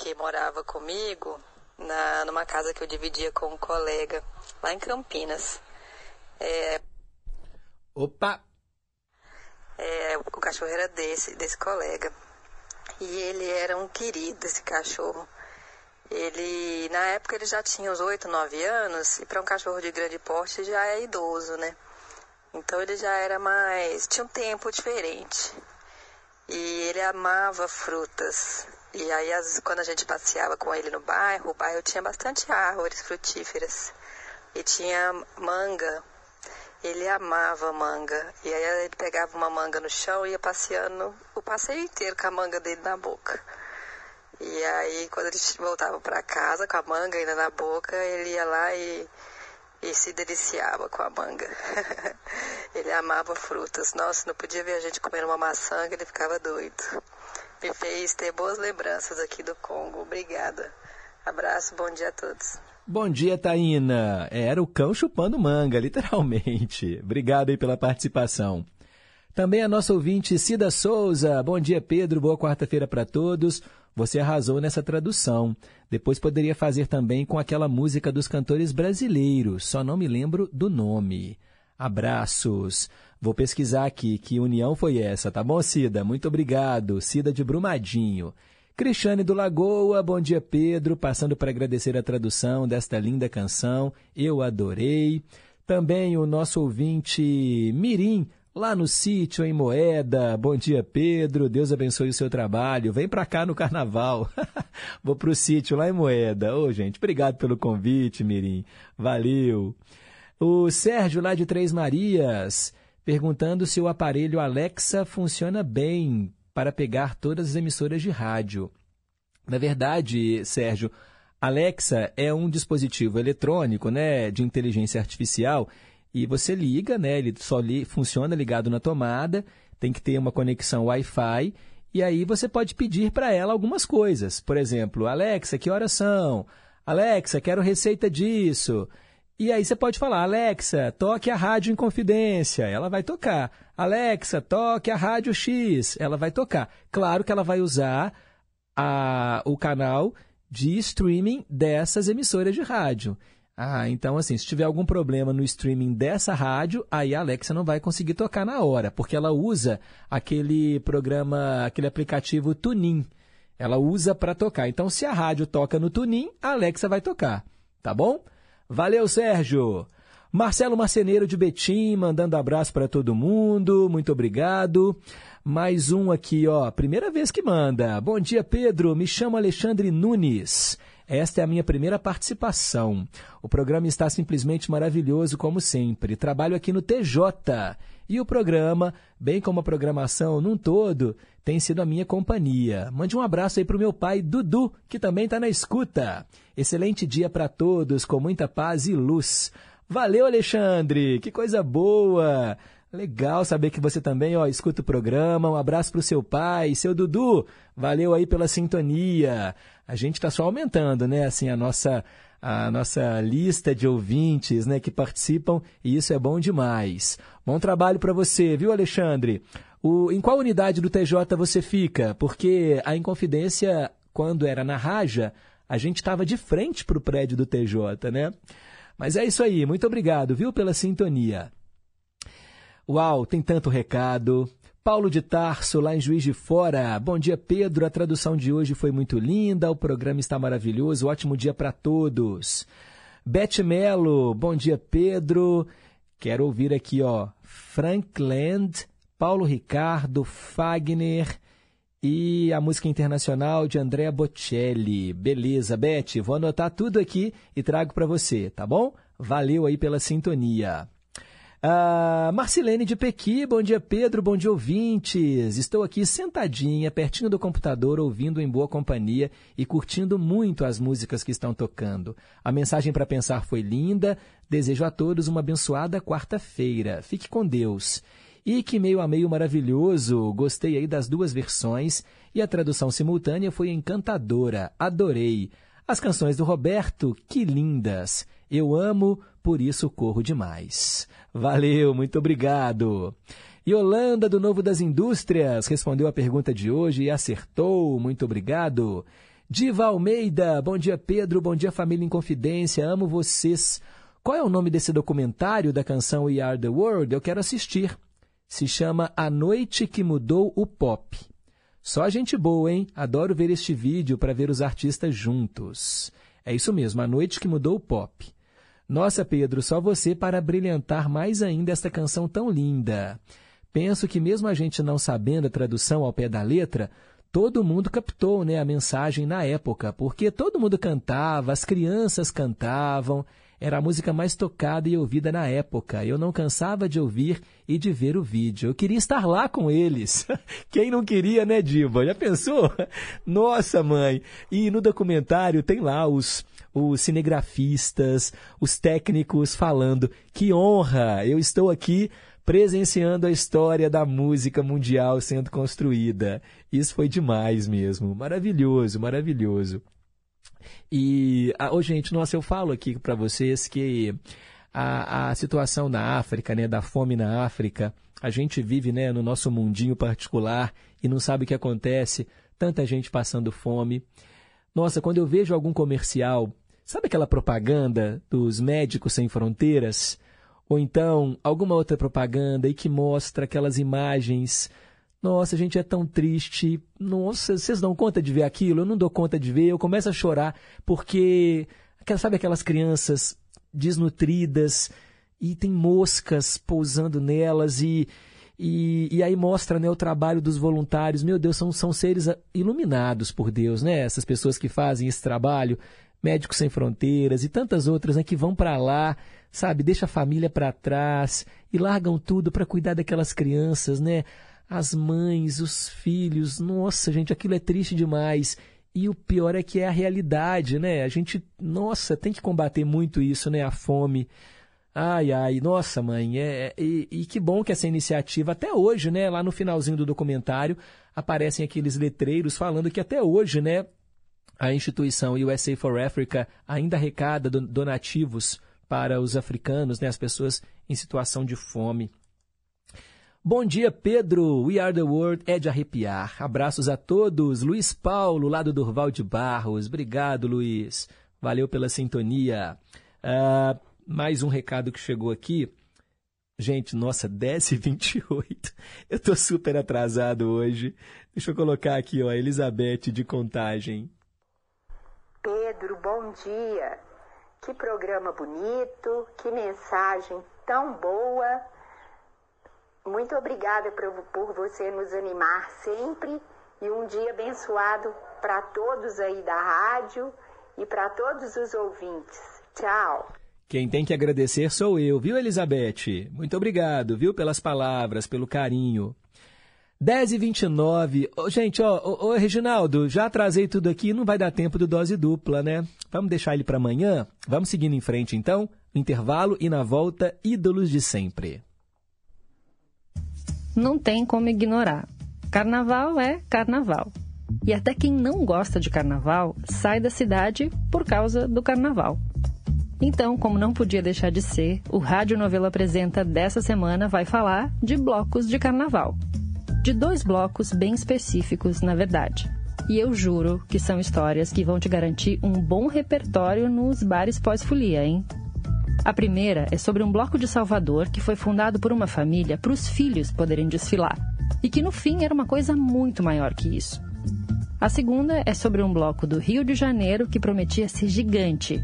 que morava comigo na, numa casa que eu dividia com um colega lá em Campinas. É,
Opa!
É, o cachorro era desse, desse colega. E ele era um querido, esse cachorro. Ele, na época, ele já tinha uns 8, 9 anos, e para um cachorro de grande porte já é idoso, né? Então ele já era mais. tinha um tempo diferente. E ele amava frutas. E aí, quando a gente passeava com ele no bairro, o bairro tinha bastante árvores frutíferas. E tinha manga. Ele amava manga. E aí ele pegava uma manga no chão e ia passeando o passeio inteiro com a manga dele na boca. E aí, quando ele voltava para casa com a manga ainda na boca, ele ia lá e, e se deliciava com a manga. <laughs> ele amava frutas. Nossa, não podia ver a gente comendo uma maçã que ele ficava doido me ter boas lembranças aqui do Congo. Obrigada. Abraço, bom dia a todos.
Bom dia, Taína. Era o cão chupando manga, <laughs> literalmente. Obrigado aí pela participação. Também a nossa ouvinte Cida Souza. Bom dia, Pedro. Boa quarta-feira para todos. Você arrasou nessa tradução. Depois poderia fazer também com aquela música dos cantores brasileiros, só não me lembro do nome. Abraços. Vou pesquisar aqui que união foi essa, tá bom, Cida? Muito obrigado. Cida de Brumadinho. Cristiane do Lagoa, bom dia, Pedro. Passando para agradecer a tradução desta linda canção. Eu adorei. Também o nosso ouvinte Mirim, lá no sítio em Moeda. Bom dia, Pedro. Deus abençoe o seu trabalho. Vem para cá no carnaval. <laughs> Vou para o sítio lá em Moeda. Ô, gente, obrigado pelo convite, Mirim. Valeu. O Sérgio, lá de Três Marias, perguntando se o aparelho Alexa funciona bem para pegar todas as emissoras de rádio. Na verdade, Sérgio, Alexa é um dispositivo eletrônico, né, de inteligência artificial, e você liga, né, ele só li, funciona ligado na tomada, tem que ter uma conexão Wi-Fi, e aí você pode pedir para ela algumas coisas. Por exemplo, Alexa, que horas são? Alexa, quero receita disso. E aí você pode falar, Alexa, toque a rádio em confidência. Ela vai tocar. Alexa, toque a rádio X. Ela vai tocar. Claro que ela vai usar a, o canal de streaming dessas emissoras de rádio. Ah, então assim, se tiver algum problema no streaming dessa rádio, aí a Alexa não vai conseguir tocar na hora, porque ela usa aquele programa, aquele aplicativo Tunin. Ela usa para tocar. Então, se a rádio toca no Tunin, a Alexa vai tocar. Tá bom? Valeu, Sérgio! Marcelo Marceneiro de Betim, mandando abraço para todo mundo, muito obrigado. Mais um aqui, ó, primeira vez que manda. Bom dia, Pedro, me chamo Alexandre Nunes. Esta é a minha primeira participação. O programa está simplesmente maravilhoso, como sempre. Trabalho aqui no TJ. E o programa, bem como a programação num todo, tem sido a minha companhia. Mande um abraço aí para o meu pai, Dudu, que também está na escuta. Excelente dia para todos, com muita paz e luz. Valeu, Alexandre! Que coisa boa! Legal saber que você também ó, escuta o programa. Um abraço para o seu pai, seu Dudu. Valeu aí pela sintonia. A gente está só aumentando, né? Assim, a nossa, a nossa lista de ouvintes né, que participam e isso é bom demais. Bom trabalho para você, viu, Alexandre? O, em qual unidade do TJ você fica? Porque a Inconfidência, quando era na Raja, a gente estava de frente para o prédio do TJ, né? Mas é isso aí, muito obrigado, viu, pela sintonia. Uau, tem tanto recado. Paulo de Tarso, lá em Juiz de Fora. Bom dia, Pedro. A tradução de hoje foi muito linda, o programa está maravilhoso. Ótimo dia para todos. Beth Melo, bom dia, Pedro. Quero ouvir aqui, ó, Frank Land, Paulo Ricardo, Fagner e a música internacional de Andrea Bocelli. Beleza, Beth, vou anotar tudo aqui e trago para você, tá bom? Valeu aí pela sintonia. Uh, Marcilene de Pequi, bom dia Pedro, bom dia ouvintes. Estou aqui sentadinha, pertinho do computador, ouvindo em boa companhia e curtindo muito as músicas que estão tocando. A mensagem para pensar foi linda. Desejo a todos uma abençoada quarta-feira. Fique com Deus. E que meio a meio maravilhoso, gostei aí das duas versões e a tradução simultânea foi encantadora, adorei. As canções do Roberto, que lindas! Eu amo, por isso corro demais. Valeu, muito obrigado. Yolanda, do Novo das Indústrias, respondeu a pergunta de hoje e acertou, muito obrigado. Diva Almeida, bom dia Pedro, bom dia família em confidência, amo vocês. Qual é o nome desse documentário da canção We Are the World? Eu quero assistir se chama A Noite que Mudou o Pop. Só gente boa, hein? Adoro ver este vídeo para ver os artistas juntos. É isso mesmo, A Noite que Mudou o Pop. Nossa, Pedro, só você para brilhantar mais ainda esta canção tão linda. Penso que mesmo a gente não sabendo a tradução ao pé da letra, todo mundo captou né, a mensagem na época, porque todo mundo cantava, as crianças cantavam, era a música mais tocada e ouvida na época. Eu não cansava de ouvir e de ver o vídeo. Eu queria estar lá com eles. <laughs> Quem não queria, né, Diva? Já pensou? <laughs> Nossa, mãe! E no documentário tem lá os, os cinegrafistas, os técnicos falando: que honra! Eu estou aqui presenciando a história da música mundial sendo construída. Isso foi demais mesmo. Maravilhoso, maravilhoso. E, oh, gente, nossa, eu falo aqui para vocês que a, a situação na África, né, da fome na África, a gente vive né, no nosso mundinho particular e não sabe o que acontece, tanta gente passando fome. Nossa, quando eu vejo algum comercial, sabe aquela propaganda dos médicos sem fronteiras? ou então alguma outra propaganda e que mostra aquelas imagens. Nossa, a gente é tão triste. Nossa, vocês dão conta de ver aquilo? Eu não dou conta de ver. Eu começo a chorar porque, sabe aquelas crianças desnutridas e tem moscas pousando nelas e, e, e, aí mostra né, o trabalho dos voluntários. Meu Deus, são, são seres iluminados por Deus, né? Essas pessoas que fazem esse trabalho, Médicos Sem Fronteiras e tantas outras né, que vão para lá, sabe? Deixa a família para trás e largam tudo para cuidar daquelas crianças, né? As mães, os filhos, nossa, gente, aquilo é triste demais. E o pior é que é a realidade, né? A gente, nossa, tem que combater muito isso, né? A fome. Ai, ai, nossa, mãe, é, é, e, e, que bom que essa iniciativa, até hoje, né, lá no finalzinho do documentário, aparecem aqueles letreiros falando que até hoje, né, a instituição USA for Africa ainda arrecada donativos para os africanos, né, as pessoas em situação de fome. Bom dia, Pedro. We are the world é de arrepiar. Abraços a todos. Luiz Paulo, lá do Durval de Barros. Obrigado, Luiz. Valeu pela sintonia. Uh, mais um recado que chegou aqui. Gente, nossa, <laughs> 10 e 28. Eu tô super atrasado hoje. Deixa eu colocar aqui, ó, Elizabeth de Contagem.
Pedro, bom dia. Que programa bonito, que mensagem tão boa. Muito obrigada por, você nos animar sempre e um dia abençoado para todos aí da rádio e para todos os ouvintes. Tchau.
Quem tem que agradecer sou eu, viu, Elizabeth? Muito obrigado, viu, pelas palavras, pelo carinho. 10 e 29 oh, Gente, ó, ô, ô, Reginaldo, já atrasei tudo aqui, não vai dar tempo do dose dupla, né? Vamos deixar ele para amanhã? Vamos seguindo em frente, então? Intervalo e na volta, ídolos de sempre.
Não tem como ignorar. Carnaval é carnaval. E até quem não gosta de carnaval sai da cidade por causa do carnaval. Então, como não podia deixar de ser, o Rádio Novela Apresenta dessa semana vai falar de blocos de carnaval. De dois blocos bem específicos, na verdade. E eu juro que são histórias que vão te garantir um bom repertório nos bares pós-folia, hein? A primeira é sobre um bloco de Salvador que foi fundado por uma família para os filhos poderem desfilar. E que no fim era uma coisa muito maior que isso. A segunda é sobre um bloco do Rio de Janeiro que prometia ser gigante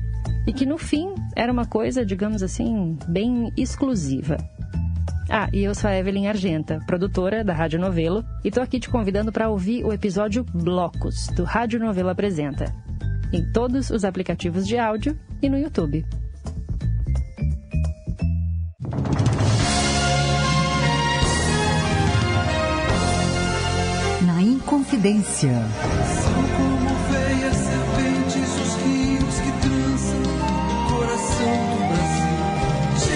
e que no fim era uma coisa, digamos assim, bem exclusiva. Ah, e eu sou a Evelyn Argenta, produtora da Rádio Novelo, e tô aqui te convidando para ouvir o episódio Blocos do Rádio Novelo Apresenta, em todos os aplicativos de áudio e no YouTube.
Na Inconfidência.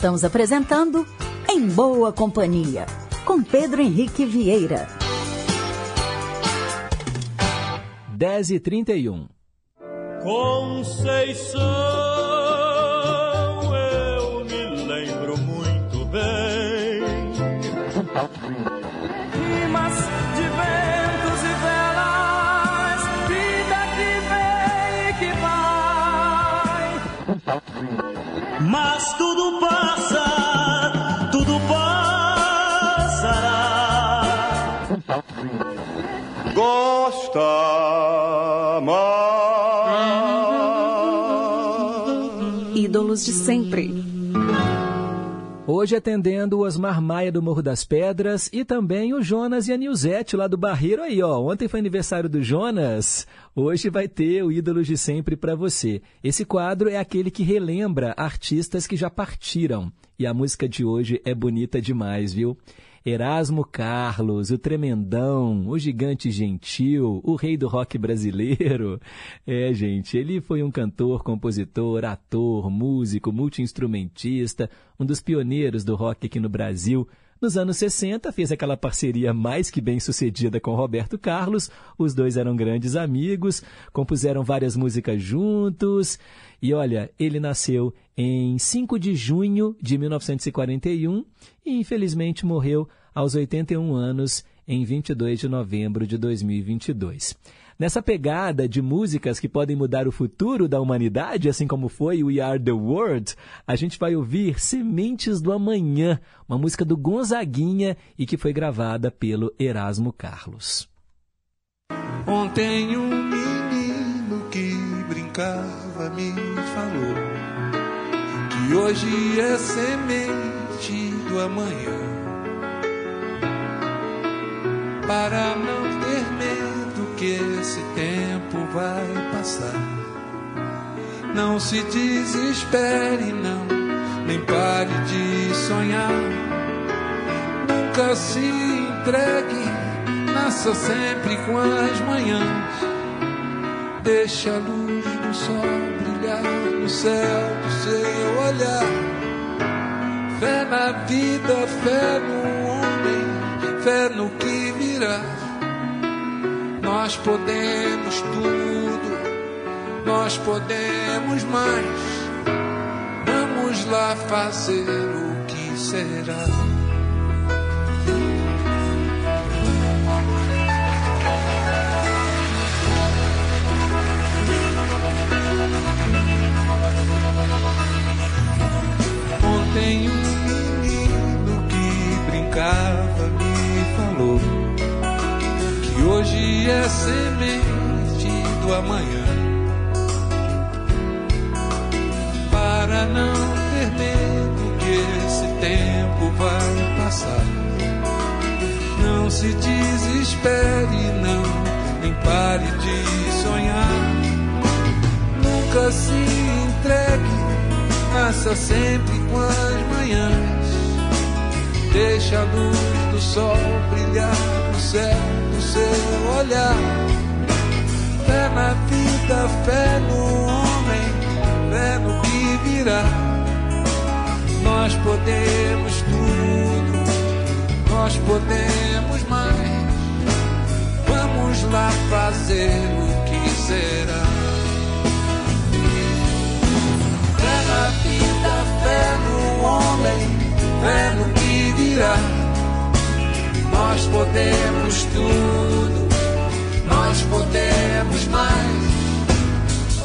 Estamos apresentando Em Boa Companhia, com Pedro Henrique Vieira.
10 e 31
Conceição, Mas tudo passa, tudo passará. Gosta mais.
Ídolos de sempre.
Hoje atendendo o Osmar Maia do Morro das Pedras e também o Jonas e a Nilzete lá do Barreiro aí, ó. Ontem foi aniversário do Jonas, hoje vai ter o Ídolos de Sempre para você. Esse quadro é aquele que relembra artistas que já partiram. E a música de hoje é bonita demais, viu? Erasmo Carlos, o tremendão, o gigante gentil, o rei do rock brasileiro. É, gente, ele foi um cantor, compositor, ator, músico, multiinstrumentista, um dos pioneiros do rock aqui no Brasil. Nos anos 60, fez aquela parceria mais que bem sucedida com Roberto Carlos. Os dois eram grandes amigos, compuseram várias músicas juntos. E olha, ele nasceu em 5 de junho de 1941 e infelizmente morreu aos 81 anos em 22 de novembro de 2022. Nessa pegada de músicas que podem mudar o futuro da humanidade, assim como foi We Are the World, a gente vai ouvir Sementes do Amanhã, uma música do Gonzaguinha e que foi gravada pelo Erasmo Carlos.
Ontem um menino que brincava me falou que hoje é semente do amanhã. Para não ter medo que esse tempo vai passar. Não se desespere, não, nem pare de sonhar. Nunca se entregue, nasça sempre com as manhãs. Deixa a luz do sol no céu do seu olhar. Fé na vida, fé no homem, fé no que virá nós podemos tudo, nós podemos mais. Vamos lá fazer o que será. Ontem um menino que brincava me falou hoje é semente do amanhã. Para não ter medo que esse tempo vai passar. Não se desespere, não, nem pare de sonhar. Nunca se entregue, nasça sempre com as manhãs. Deixa a luz do sol brilhar no céu seu olhar. Fé na vida, fé no homem, fé no que virá. Nós podemos tudo, nós podemos mais. Vamos lá fazer o que será. Fé no homem, fé no que virá nós podemos tudo, nós podemos mais.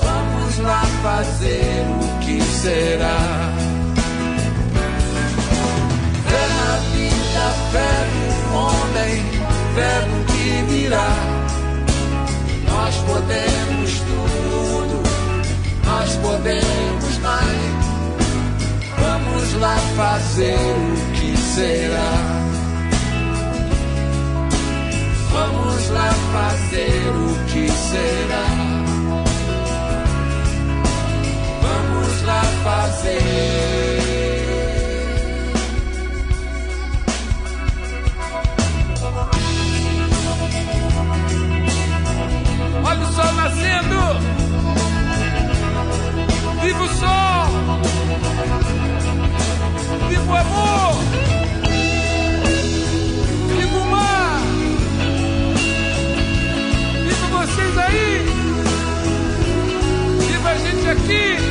Vamos lá fazer o que será. Fé na vida, fé no homem, fé no que virá. Nós podemos tudo, nós podemos mais. Vamos lá fazer o que será. Vamos lá fazer o que será. Vamos lá fazer. Olha o sol nascendo. Viva o sol. Viva o amor. vocês aí. Viva a gente aqui.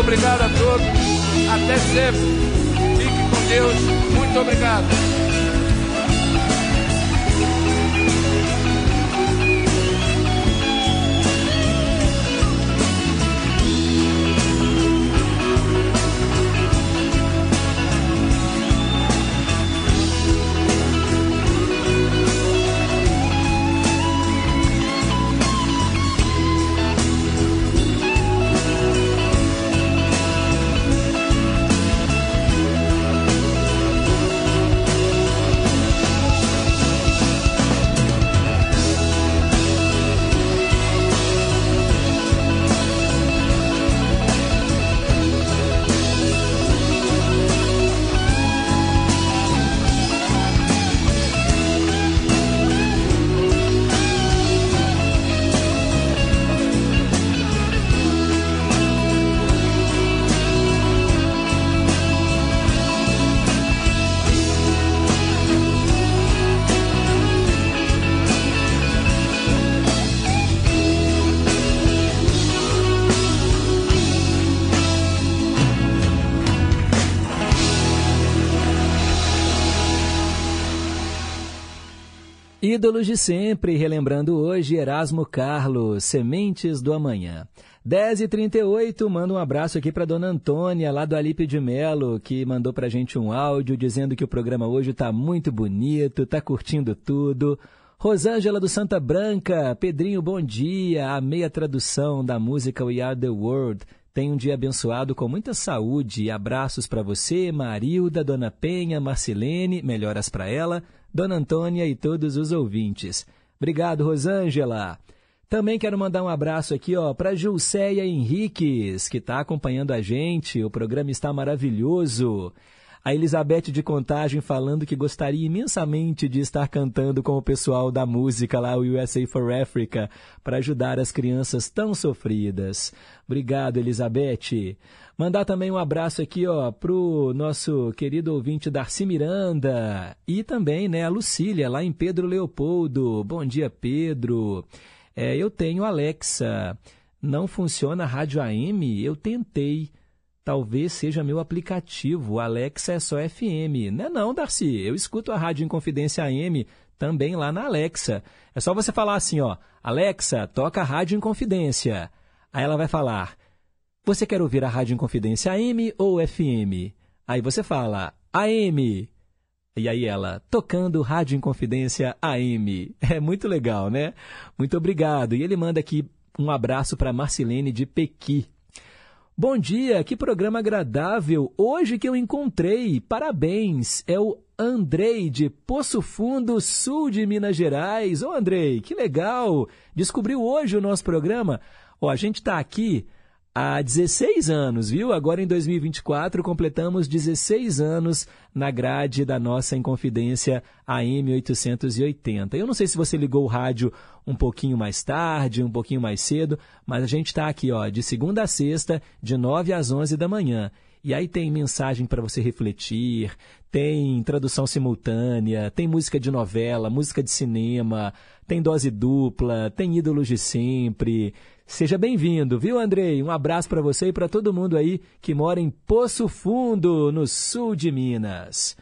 Obrigado a todos. Até sempre. Fique com Deus. Muito obrigado.
Ídolos de sempre, relembrando hoje Erasmo Carlos, Sementes do Amanhã. 10h38, manda um abraço aqui para dona Antônia, lá do Alípio de Melo, que mandou pra gente um áudio dizendo que o programa hoje tá muito bonito, tá curtindo tudo. Rosângela do Santa Branca, Pedrinho, bom dia. A meia tradução da música We Are the World. Tenha um dia abençoado com muita saúde. Abraços para você, Marilda, Dona Penha, Marcilene, melhoras para ela, Dona Antônia e todos os ouvintes. Obrigado, Rosângela. Também quero mandar um abraço aqui, ó, para Julceia Henriques, que está acompanhando a gente. O programa está maravilhoso. A Elizabeth de Contagem falando que gostaria imensamente de estar cantando com o pessoal da música lá, o USA for Africa, para ajudar as crianças tão sofridas. Obrigado, Elizabeth. Mandar também um abraço aqui, ó, pro nosso querido ouvinte Darcy Miranda e também, né, a Lucília, lá em Pedro Leopoldo. Bom dia, Pedro. É, eu tenho Alexa. Não funciona a rádio AM? Eu tentei. Talvez seja meu aplicativo. Alexa é só FM. Não é não, Darcy. Eu escuto a rádio Inconfidência AM também lá na Alexa. É só você falar assim, ó. Alexa, toca a rádio Inconfidência. Aí ela vai falar, você quer ouvir a rádio Inconfidência AM ou FM? Aí você fala, AM. E aí ela, tocando Rádio Inconfidência AM. É muito legal, né? Muito obrigado. E ele manda aqui um abraço para Marcilene de Pequi. Bom dia, que programa agradável. Hoje que eu encontrei. Parabéns. É o Andrei de Poço Fundo, sul de Minas Gerais. Ô Andrei, que legal. Descobriu hoje o nosso programa. Ó, a gente está aqui há 16 anos, viu? Agora em 2024 completamos 16 anos na grade da nossa Inconfidência AM 880. Eu não sei se você ligou o rádio um pouquinho mais tarde, um pouquinho mais cedo, mas a gente está aqui, ó, de segunda a sexta, de 9 às 11 da manhã. E aí tem mensagem para você refletir, tem tradução simultânea, tem música de novela, música de cinema, tem dose dupla, tem ídolos de sempre. Seja bem-vindo, viu, Andrei? Um abraço para você e para todo mundo aí que mora em Poço Fundo, no sul de Minas.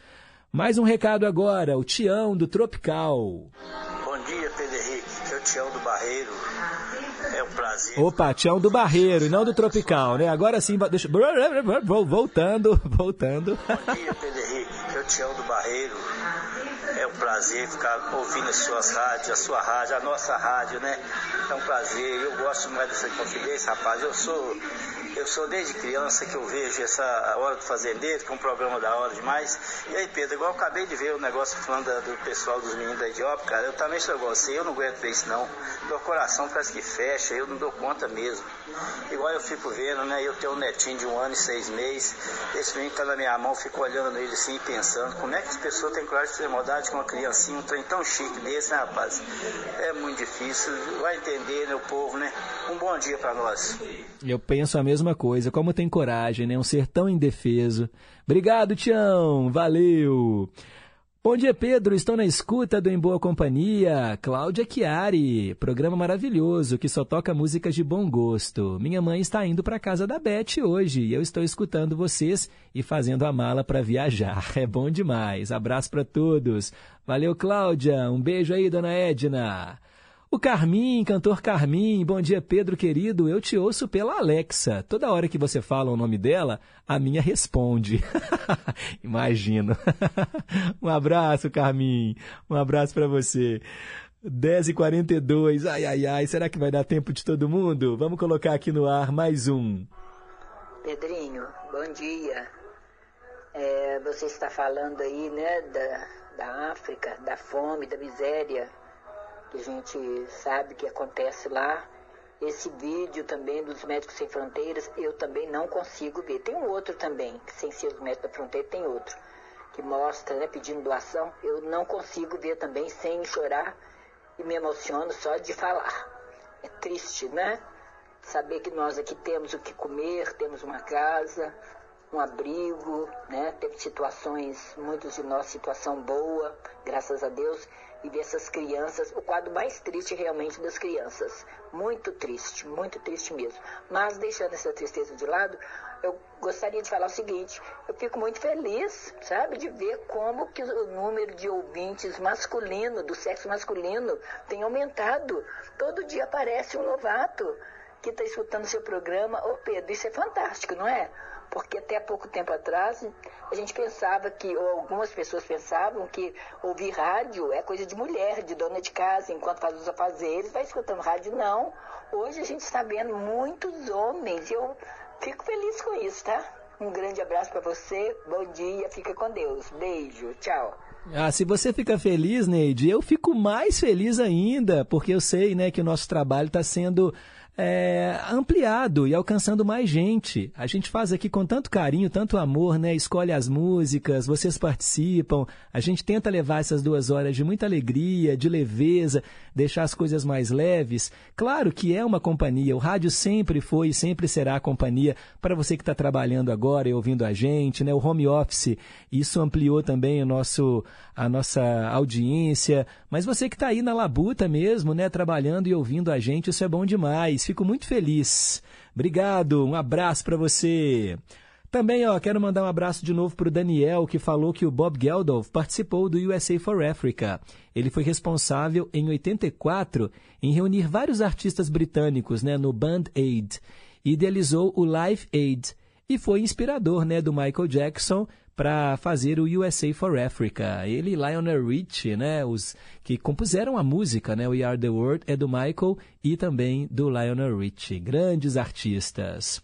Mais um recado agora, o Tião do Tropical.
Bom dia, Pedro Henrique, que é o Tião do Barreiro. É um prazer.
Opa, Tião do Barreiro e não do Tropical, né? Agora sim, deixa... voltando, <laughs> voltando.
Bom dia, Pedro Henrique, que é o Tião do Barreiro. É um prazer ficar ouvindo as suas rádios, a sua rádio, a nossa rádio, né? É um prazer. Eu gosto mais dessa confidência, rapaz. Eu sou eu sou desde criança que eu vejo essa Hora do Fazendeiro, que é um programa da hora demais. E aí, Pedro, igual eu acabei de ver o negócio falando do pessoal dos meninos da Idiop, cara, eu também sou igual você, eu não aguento ver isso não. Meu coração parece que fecha, eu não dou conta mesmo. Igual eu fico vendo, né? Eu tenho um netinho de um ano e seis meses, esse menino tá na minha mão, fico olhando ele assim pensando, como é que as pessoas têm coragem de fazer maldade com uma criancinha, um trem tão chique desse, né, rapaz? É muito difícil, vai entender, né, o povo, né? Um bom dia para nós.
Eu penso a mesma coisa, como tem coragem, né? Um ser tão indefeso. Obrigado, Tião, valeu! Bom dia, Pedro. Estou na escuta do Em Boa Companhia. Cláudia Chiari. Programa maravilhoso que só toca músicas de bom gosto. Minha mãe está indo para casa da Beth hoje e eu estou escutando vocês e fazendo a mala para viajar. <laughs> É bom demais. Abraço para todos. Valeu, Cláudia. Um beijo aí, dona Edna. O Carmim, cantor Carmim, bom dia Pedro querido, eu te ouço pela Alexa. Toda hora que você fala o nome dela, a minha responde. <laughs> Imagino. <laughs> um abraço, Carmim. Um abraço para você. 10h42, ai ai ai, será que vai dar tempo de todo mundo? Vamos colocar aqui no ar mais um.
Pedrinho, bom dia. É, você está falando aí, né, da, da África, da fome, da miséria que a gente sabe que acontece lá. Esse vídeo também dos Médicos Sem Fronteiras, eu também não consigo ver. Tem um outro também, sem ser os Médicos da Fronteira, tem outro, que mostra, né, pedindo doação. Eu não consigo ver também sem chorar e me emociono só de falar. É triste, né? Saber que nós aqui temos o que comer, temos uma casa, um abrigo, né? Teve situações, muitos de nós, situação boa, graças a Deus, e ver essas crianças, o quadro mais triste realmente das crianças. Muito triste, muito triste mesmo. Mas deixando essa tristeza de lado, eu gostaria de falar o seguinte, eu fico muito feliz, sabe, de ver como que o número de ouvintes masculino, do sexo masculino, tem aumentado. Todo dia aparece um novato que está escutando seu programa. Ô Pedro, isso é fantástico, não é? Porque até pouco tempo atrás a gente pensava que, ou algumas pessoas pensavam que ouvir rádio é coisa de mulher, de dona de casa, enquanto faz os afazeres, vai escutando rádio. Não. Hoje a gente está vendo muitos homens. Eu fico feliz com isso, tá? Um grande abraço para você, bom dia, fica com Deus. Beijo, tchau.
Ah, se você fica feliz, Neide, eu fico mais feliz ainda, porque eu sei né, que o nosso trabalho está sendo é, ampliado e alcançando mais gente. A gente faz aqui com tanto carinho, tanto amor, né? Escolhe as músicas, vocês participam. A gente tenta levar essas duas horas de muita alegria, de leveza, deixar as coisas mais leves. Claro que é uma companhia. O rádio sempre foi e sempre será a companhia para você que está trabalhando agora e ouvindo a gente, né? O home office, isso ampliou também o nosso, a nossa audiência. Mas você que está aí na labuta mesmo, né? Trabalhando e ouvindo a gente, isso é bom demais fico muito feliz. Obrigado, um abraço para você. Também, ó, quero mandar um abraço de novo para o Daniel, que falou que o Bob Geldof participou do USA for Africa. Ele foi responsável, em 84, em reunir vários artistas britânicos né, no Band Aid. Idealizou o Live Aid e foi inspirador né, do Michael Jackson para fazer o USA for Africa. Ele e Lionel Richie, né, os que compuseram a música, né, We Are the World, é do Michael e também do Lionel Richie. Grandes artistas.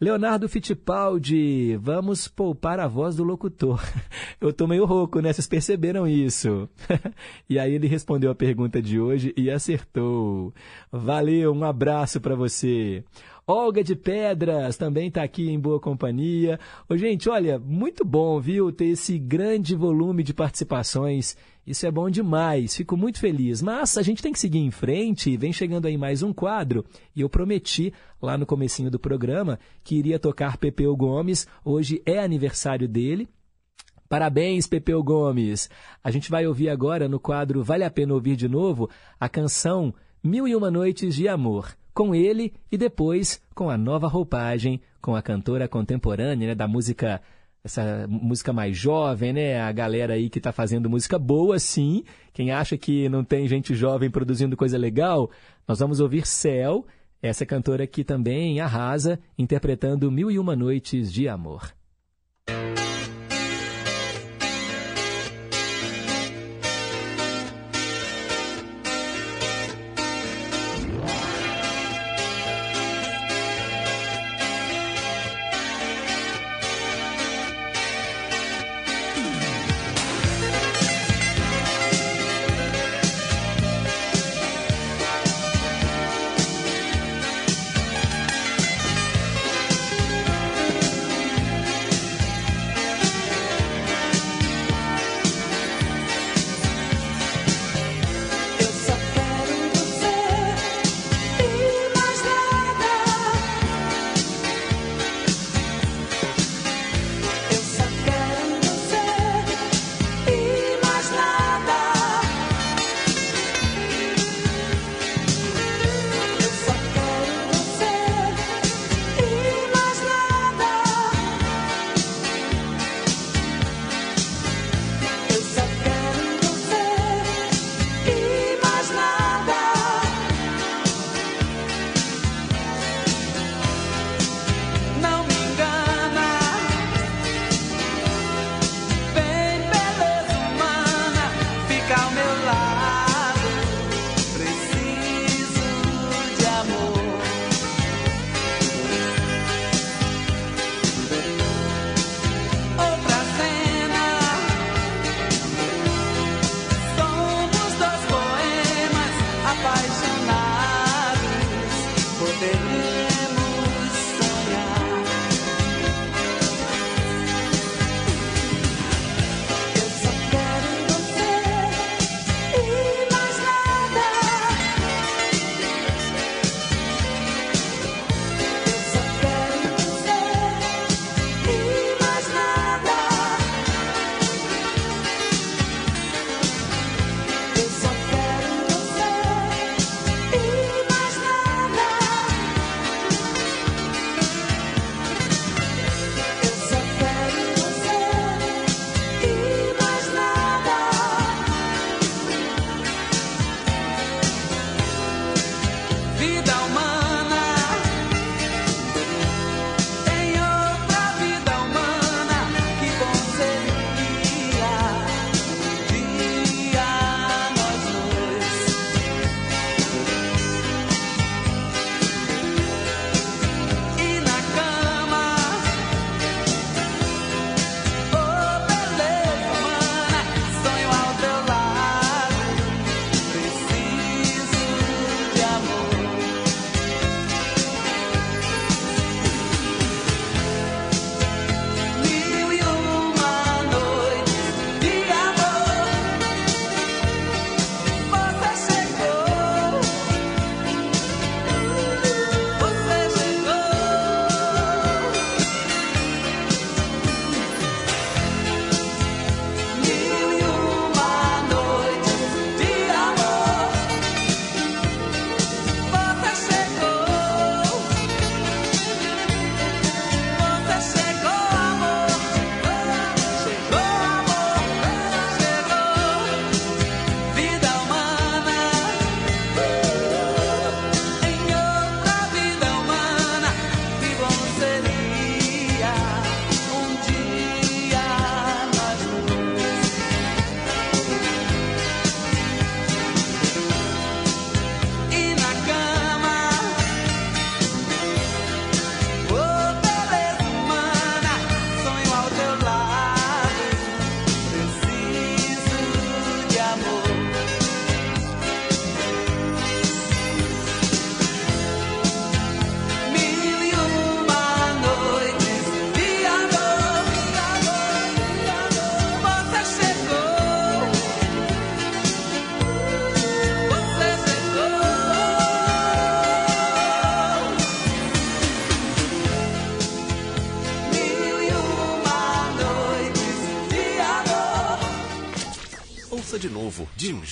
Leonardo Fittipaldi, vamos poupar a voz do locutor. <laughs> Eu tô meio rouco, né? Vocês perceberam isso? <laughs> e aí ele respondeu a pergunta de hoje e acertou. Valeu, um abraço para você. Olga de Pedras também está aqui em boa companhia. Ô, gente, olha, muito bom, viu, ter esse grande volume de participações. Isso é bom demais, fico muito feliz. Mas a gente tem que seguir em frente, vem chegando aí mais um quadro. E eu prometi lá no comecinho do programa que iria tocar Pepeu Gomes. Hoje é aniversário dele. Parabéns, Pepeu Gomes! A gente vai ouvir agora no quadro Vale a Pena Ouvir de Novo a canção Mil e Uma Noites de Amor com ele e depois com a nova roupagem, com a cantora contemporânea né, da música, essa música mais jovem, né? A galera aí que está fazendo música boa, sim. Quem acha que não tem gente jovem produzindo coisa legal, nós vamos ouvir Céu, essa cantora que também arrasa, interpretando Mil e Uma Noites de Amor.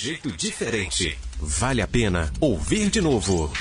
jeito diferente. Vale a pena ouvir de novo.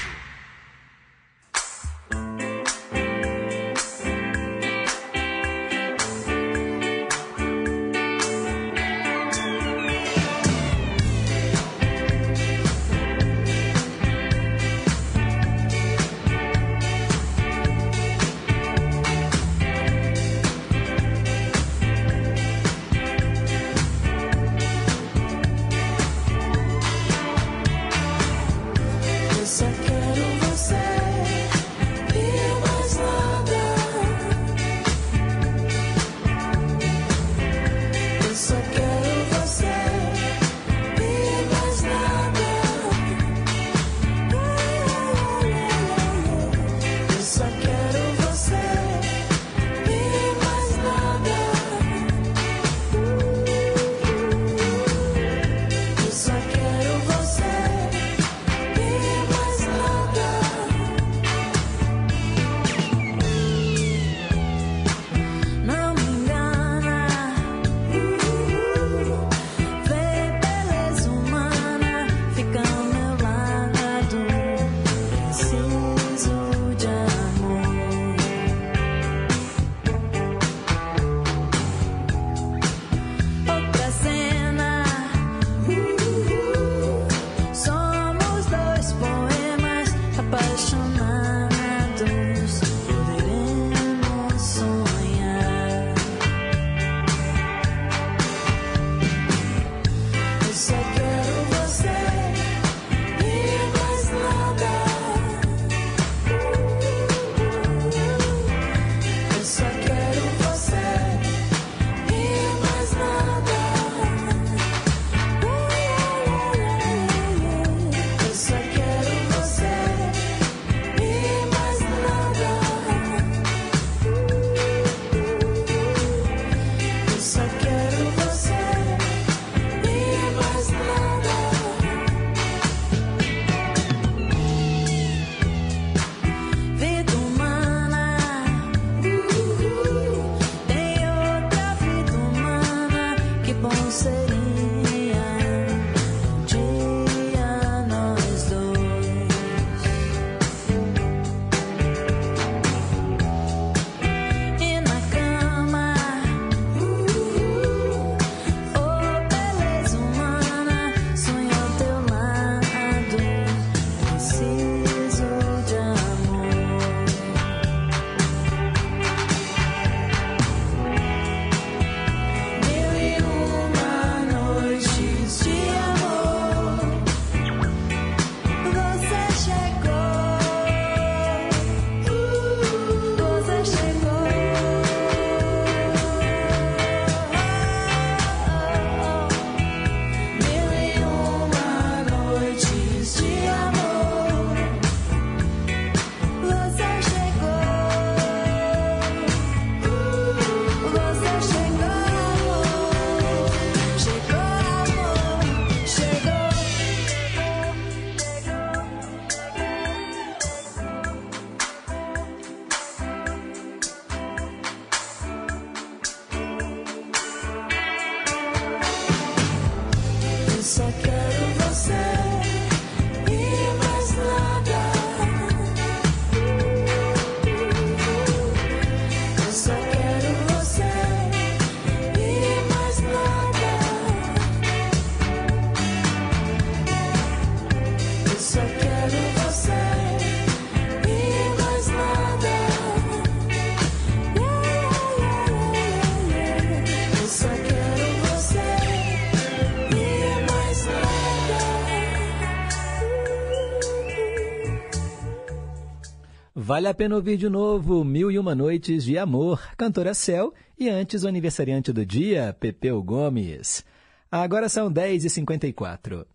Vale a pena ouvir de novo Mil e Uma Noites de Amor, cantora Cel e antes o aniversariante do dia, Pepeu Gomes. Agora são 10h54.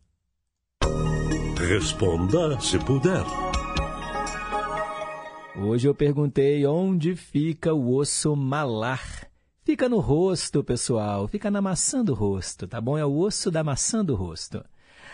Responda se puder.
Hoje eu perguntei onde fica o osso malar. Fica no rosto, pessoal. Fica na maçã do rosto, tá bom? É o osso da maçã do rosto.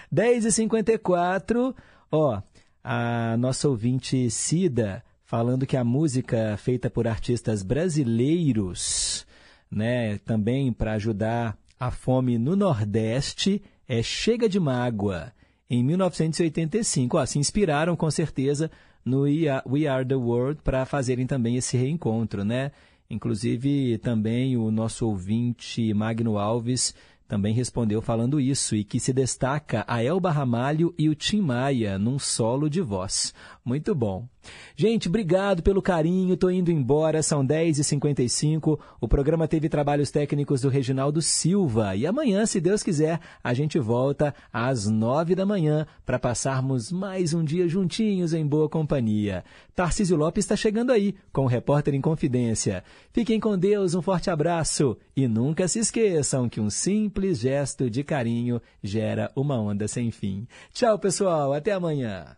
10h54. Ó, a nossa ouvinte Cida falando que a música feita por artistas brasileiros, né, também para ajudar a fome no Nordeste, é Chega de Mágoa, em 1985. Ó, se inspiraram com certeza no We Are the World para fazerem também esse reencontro, né? Inclusive, também o nosso ouvinte Magno Alves também respondeu falando isso e que se destaca a Elba Ramalho e o Tim Maia num solo de voz. Muito bom. Gente, obrigado pelo carinho. Tô indo embora, são 10h55. O programa teve trabalhos técnicos do Reginaldo Silva. E amanhã, se Deus quiser, a gente volta às 9 da manhã para passarmos mais um dia juntinhos em boa companhia. Tarcísio Lopes está chegando aí com o Repórter em Confidência. Fiquem com Deus, um forte abraço. E nunca se esqueçam que um simples gesto de carinho gera uma onda sem fim. Tchau, pessoal. Até amanhã.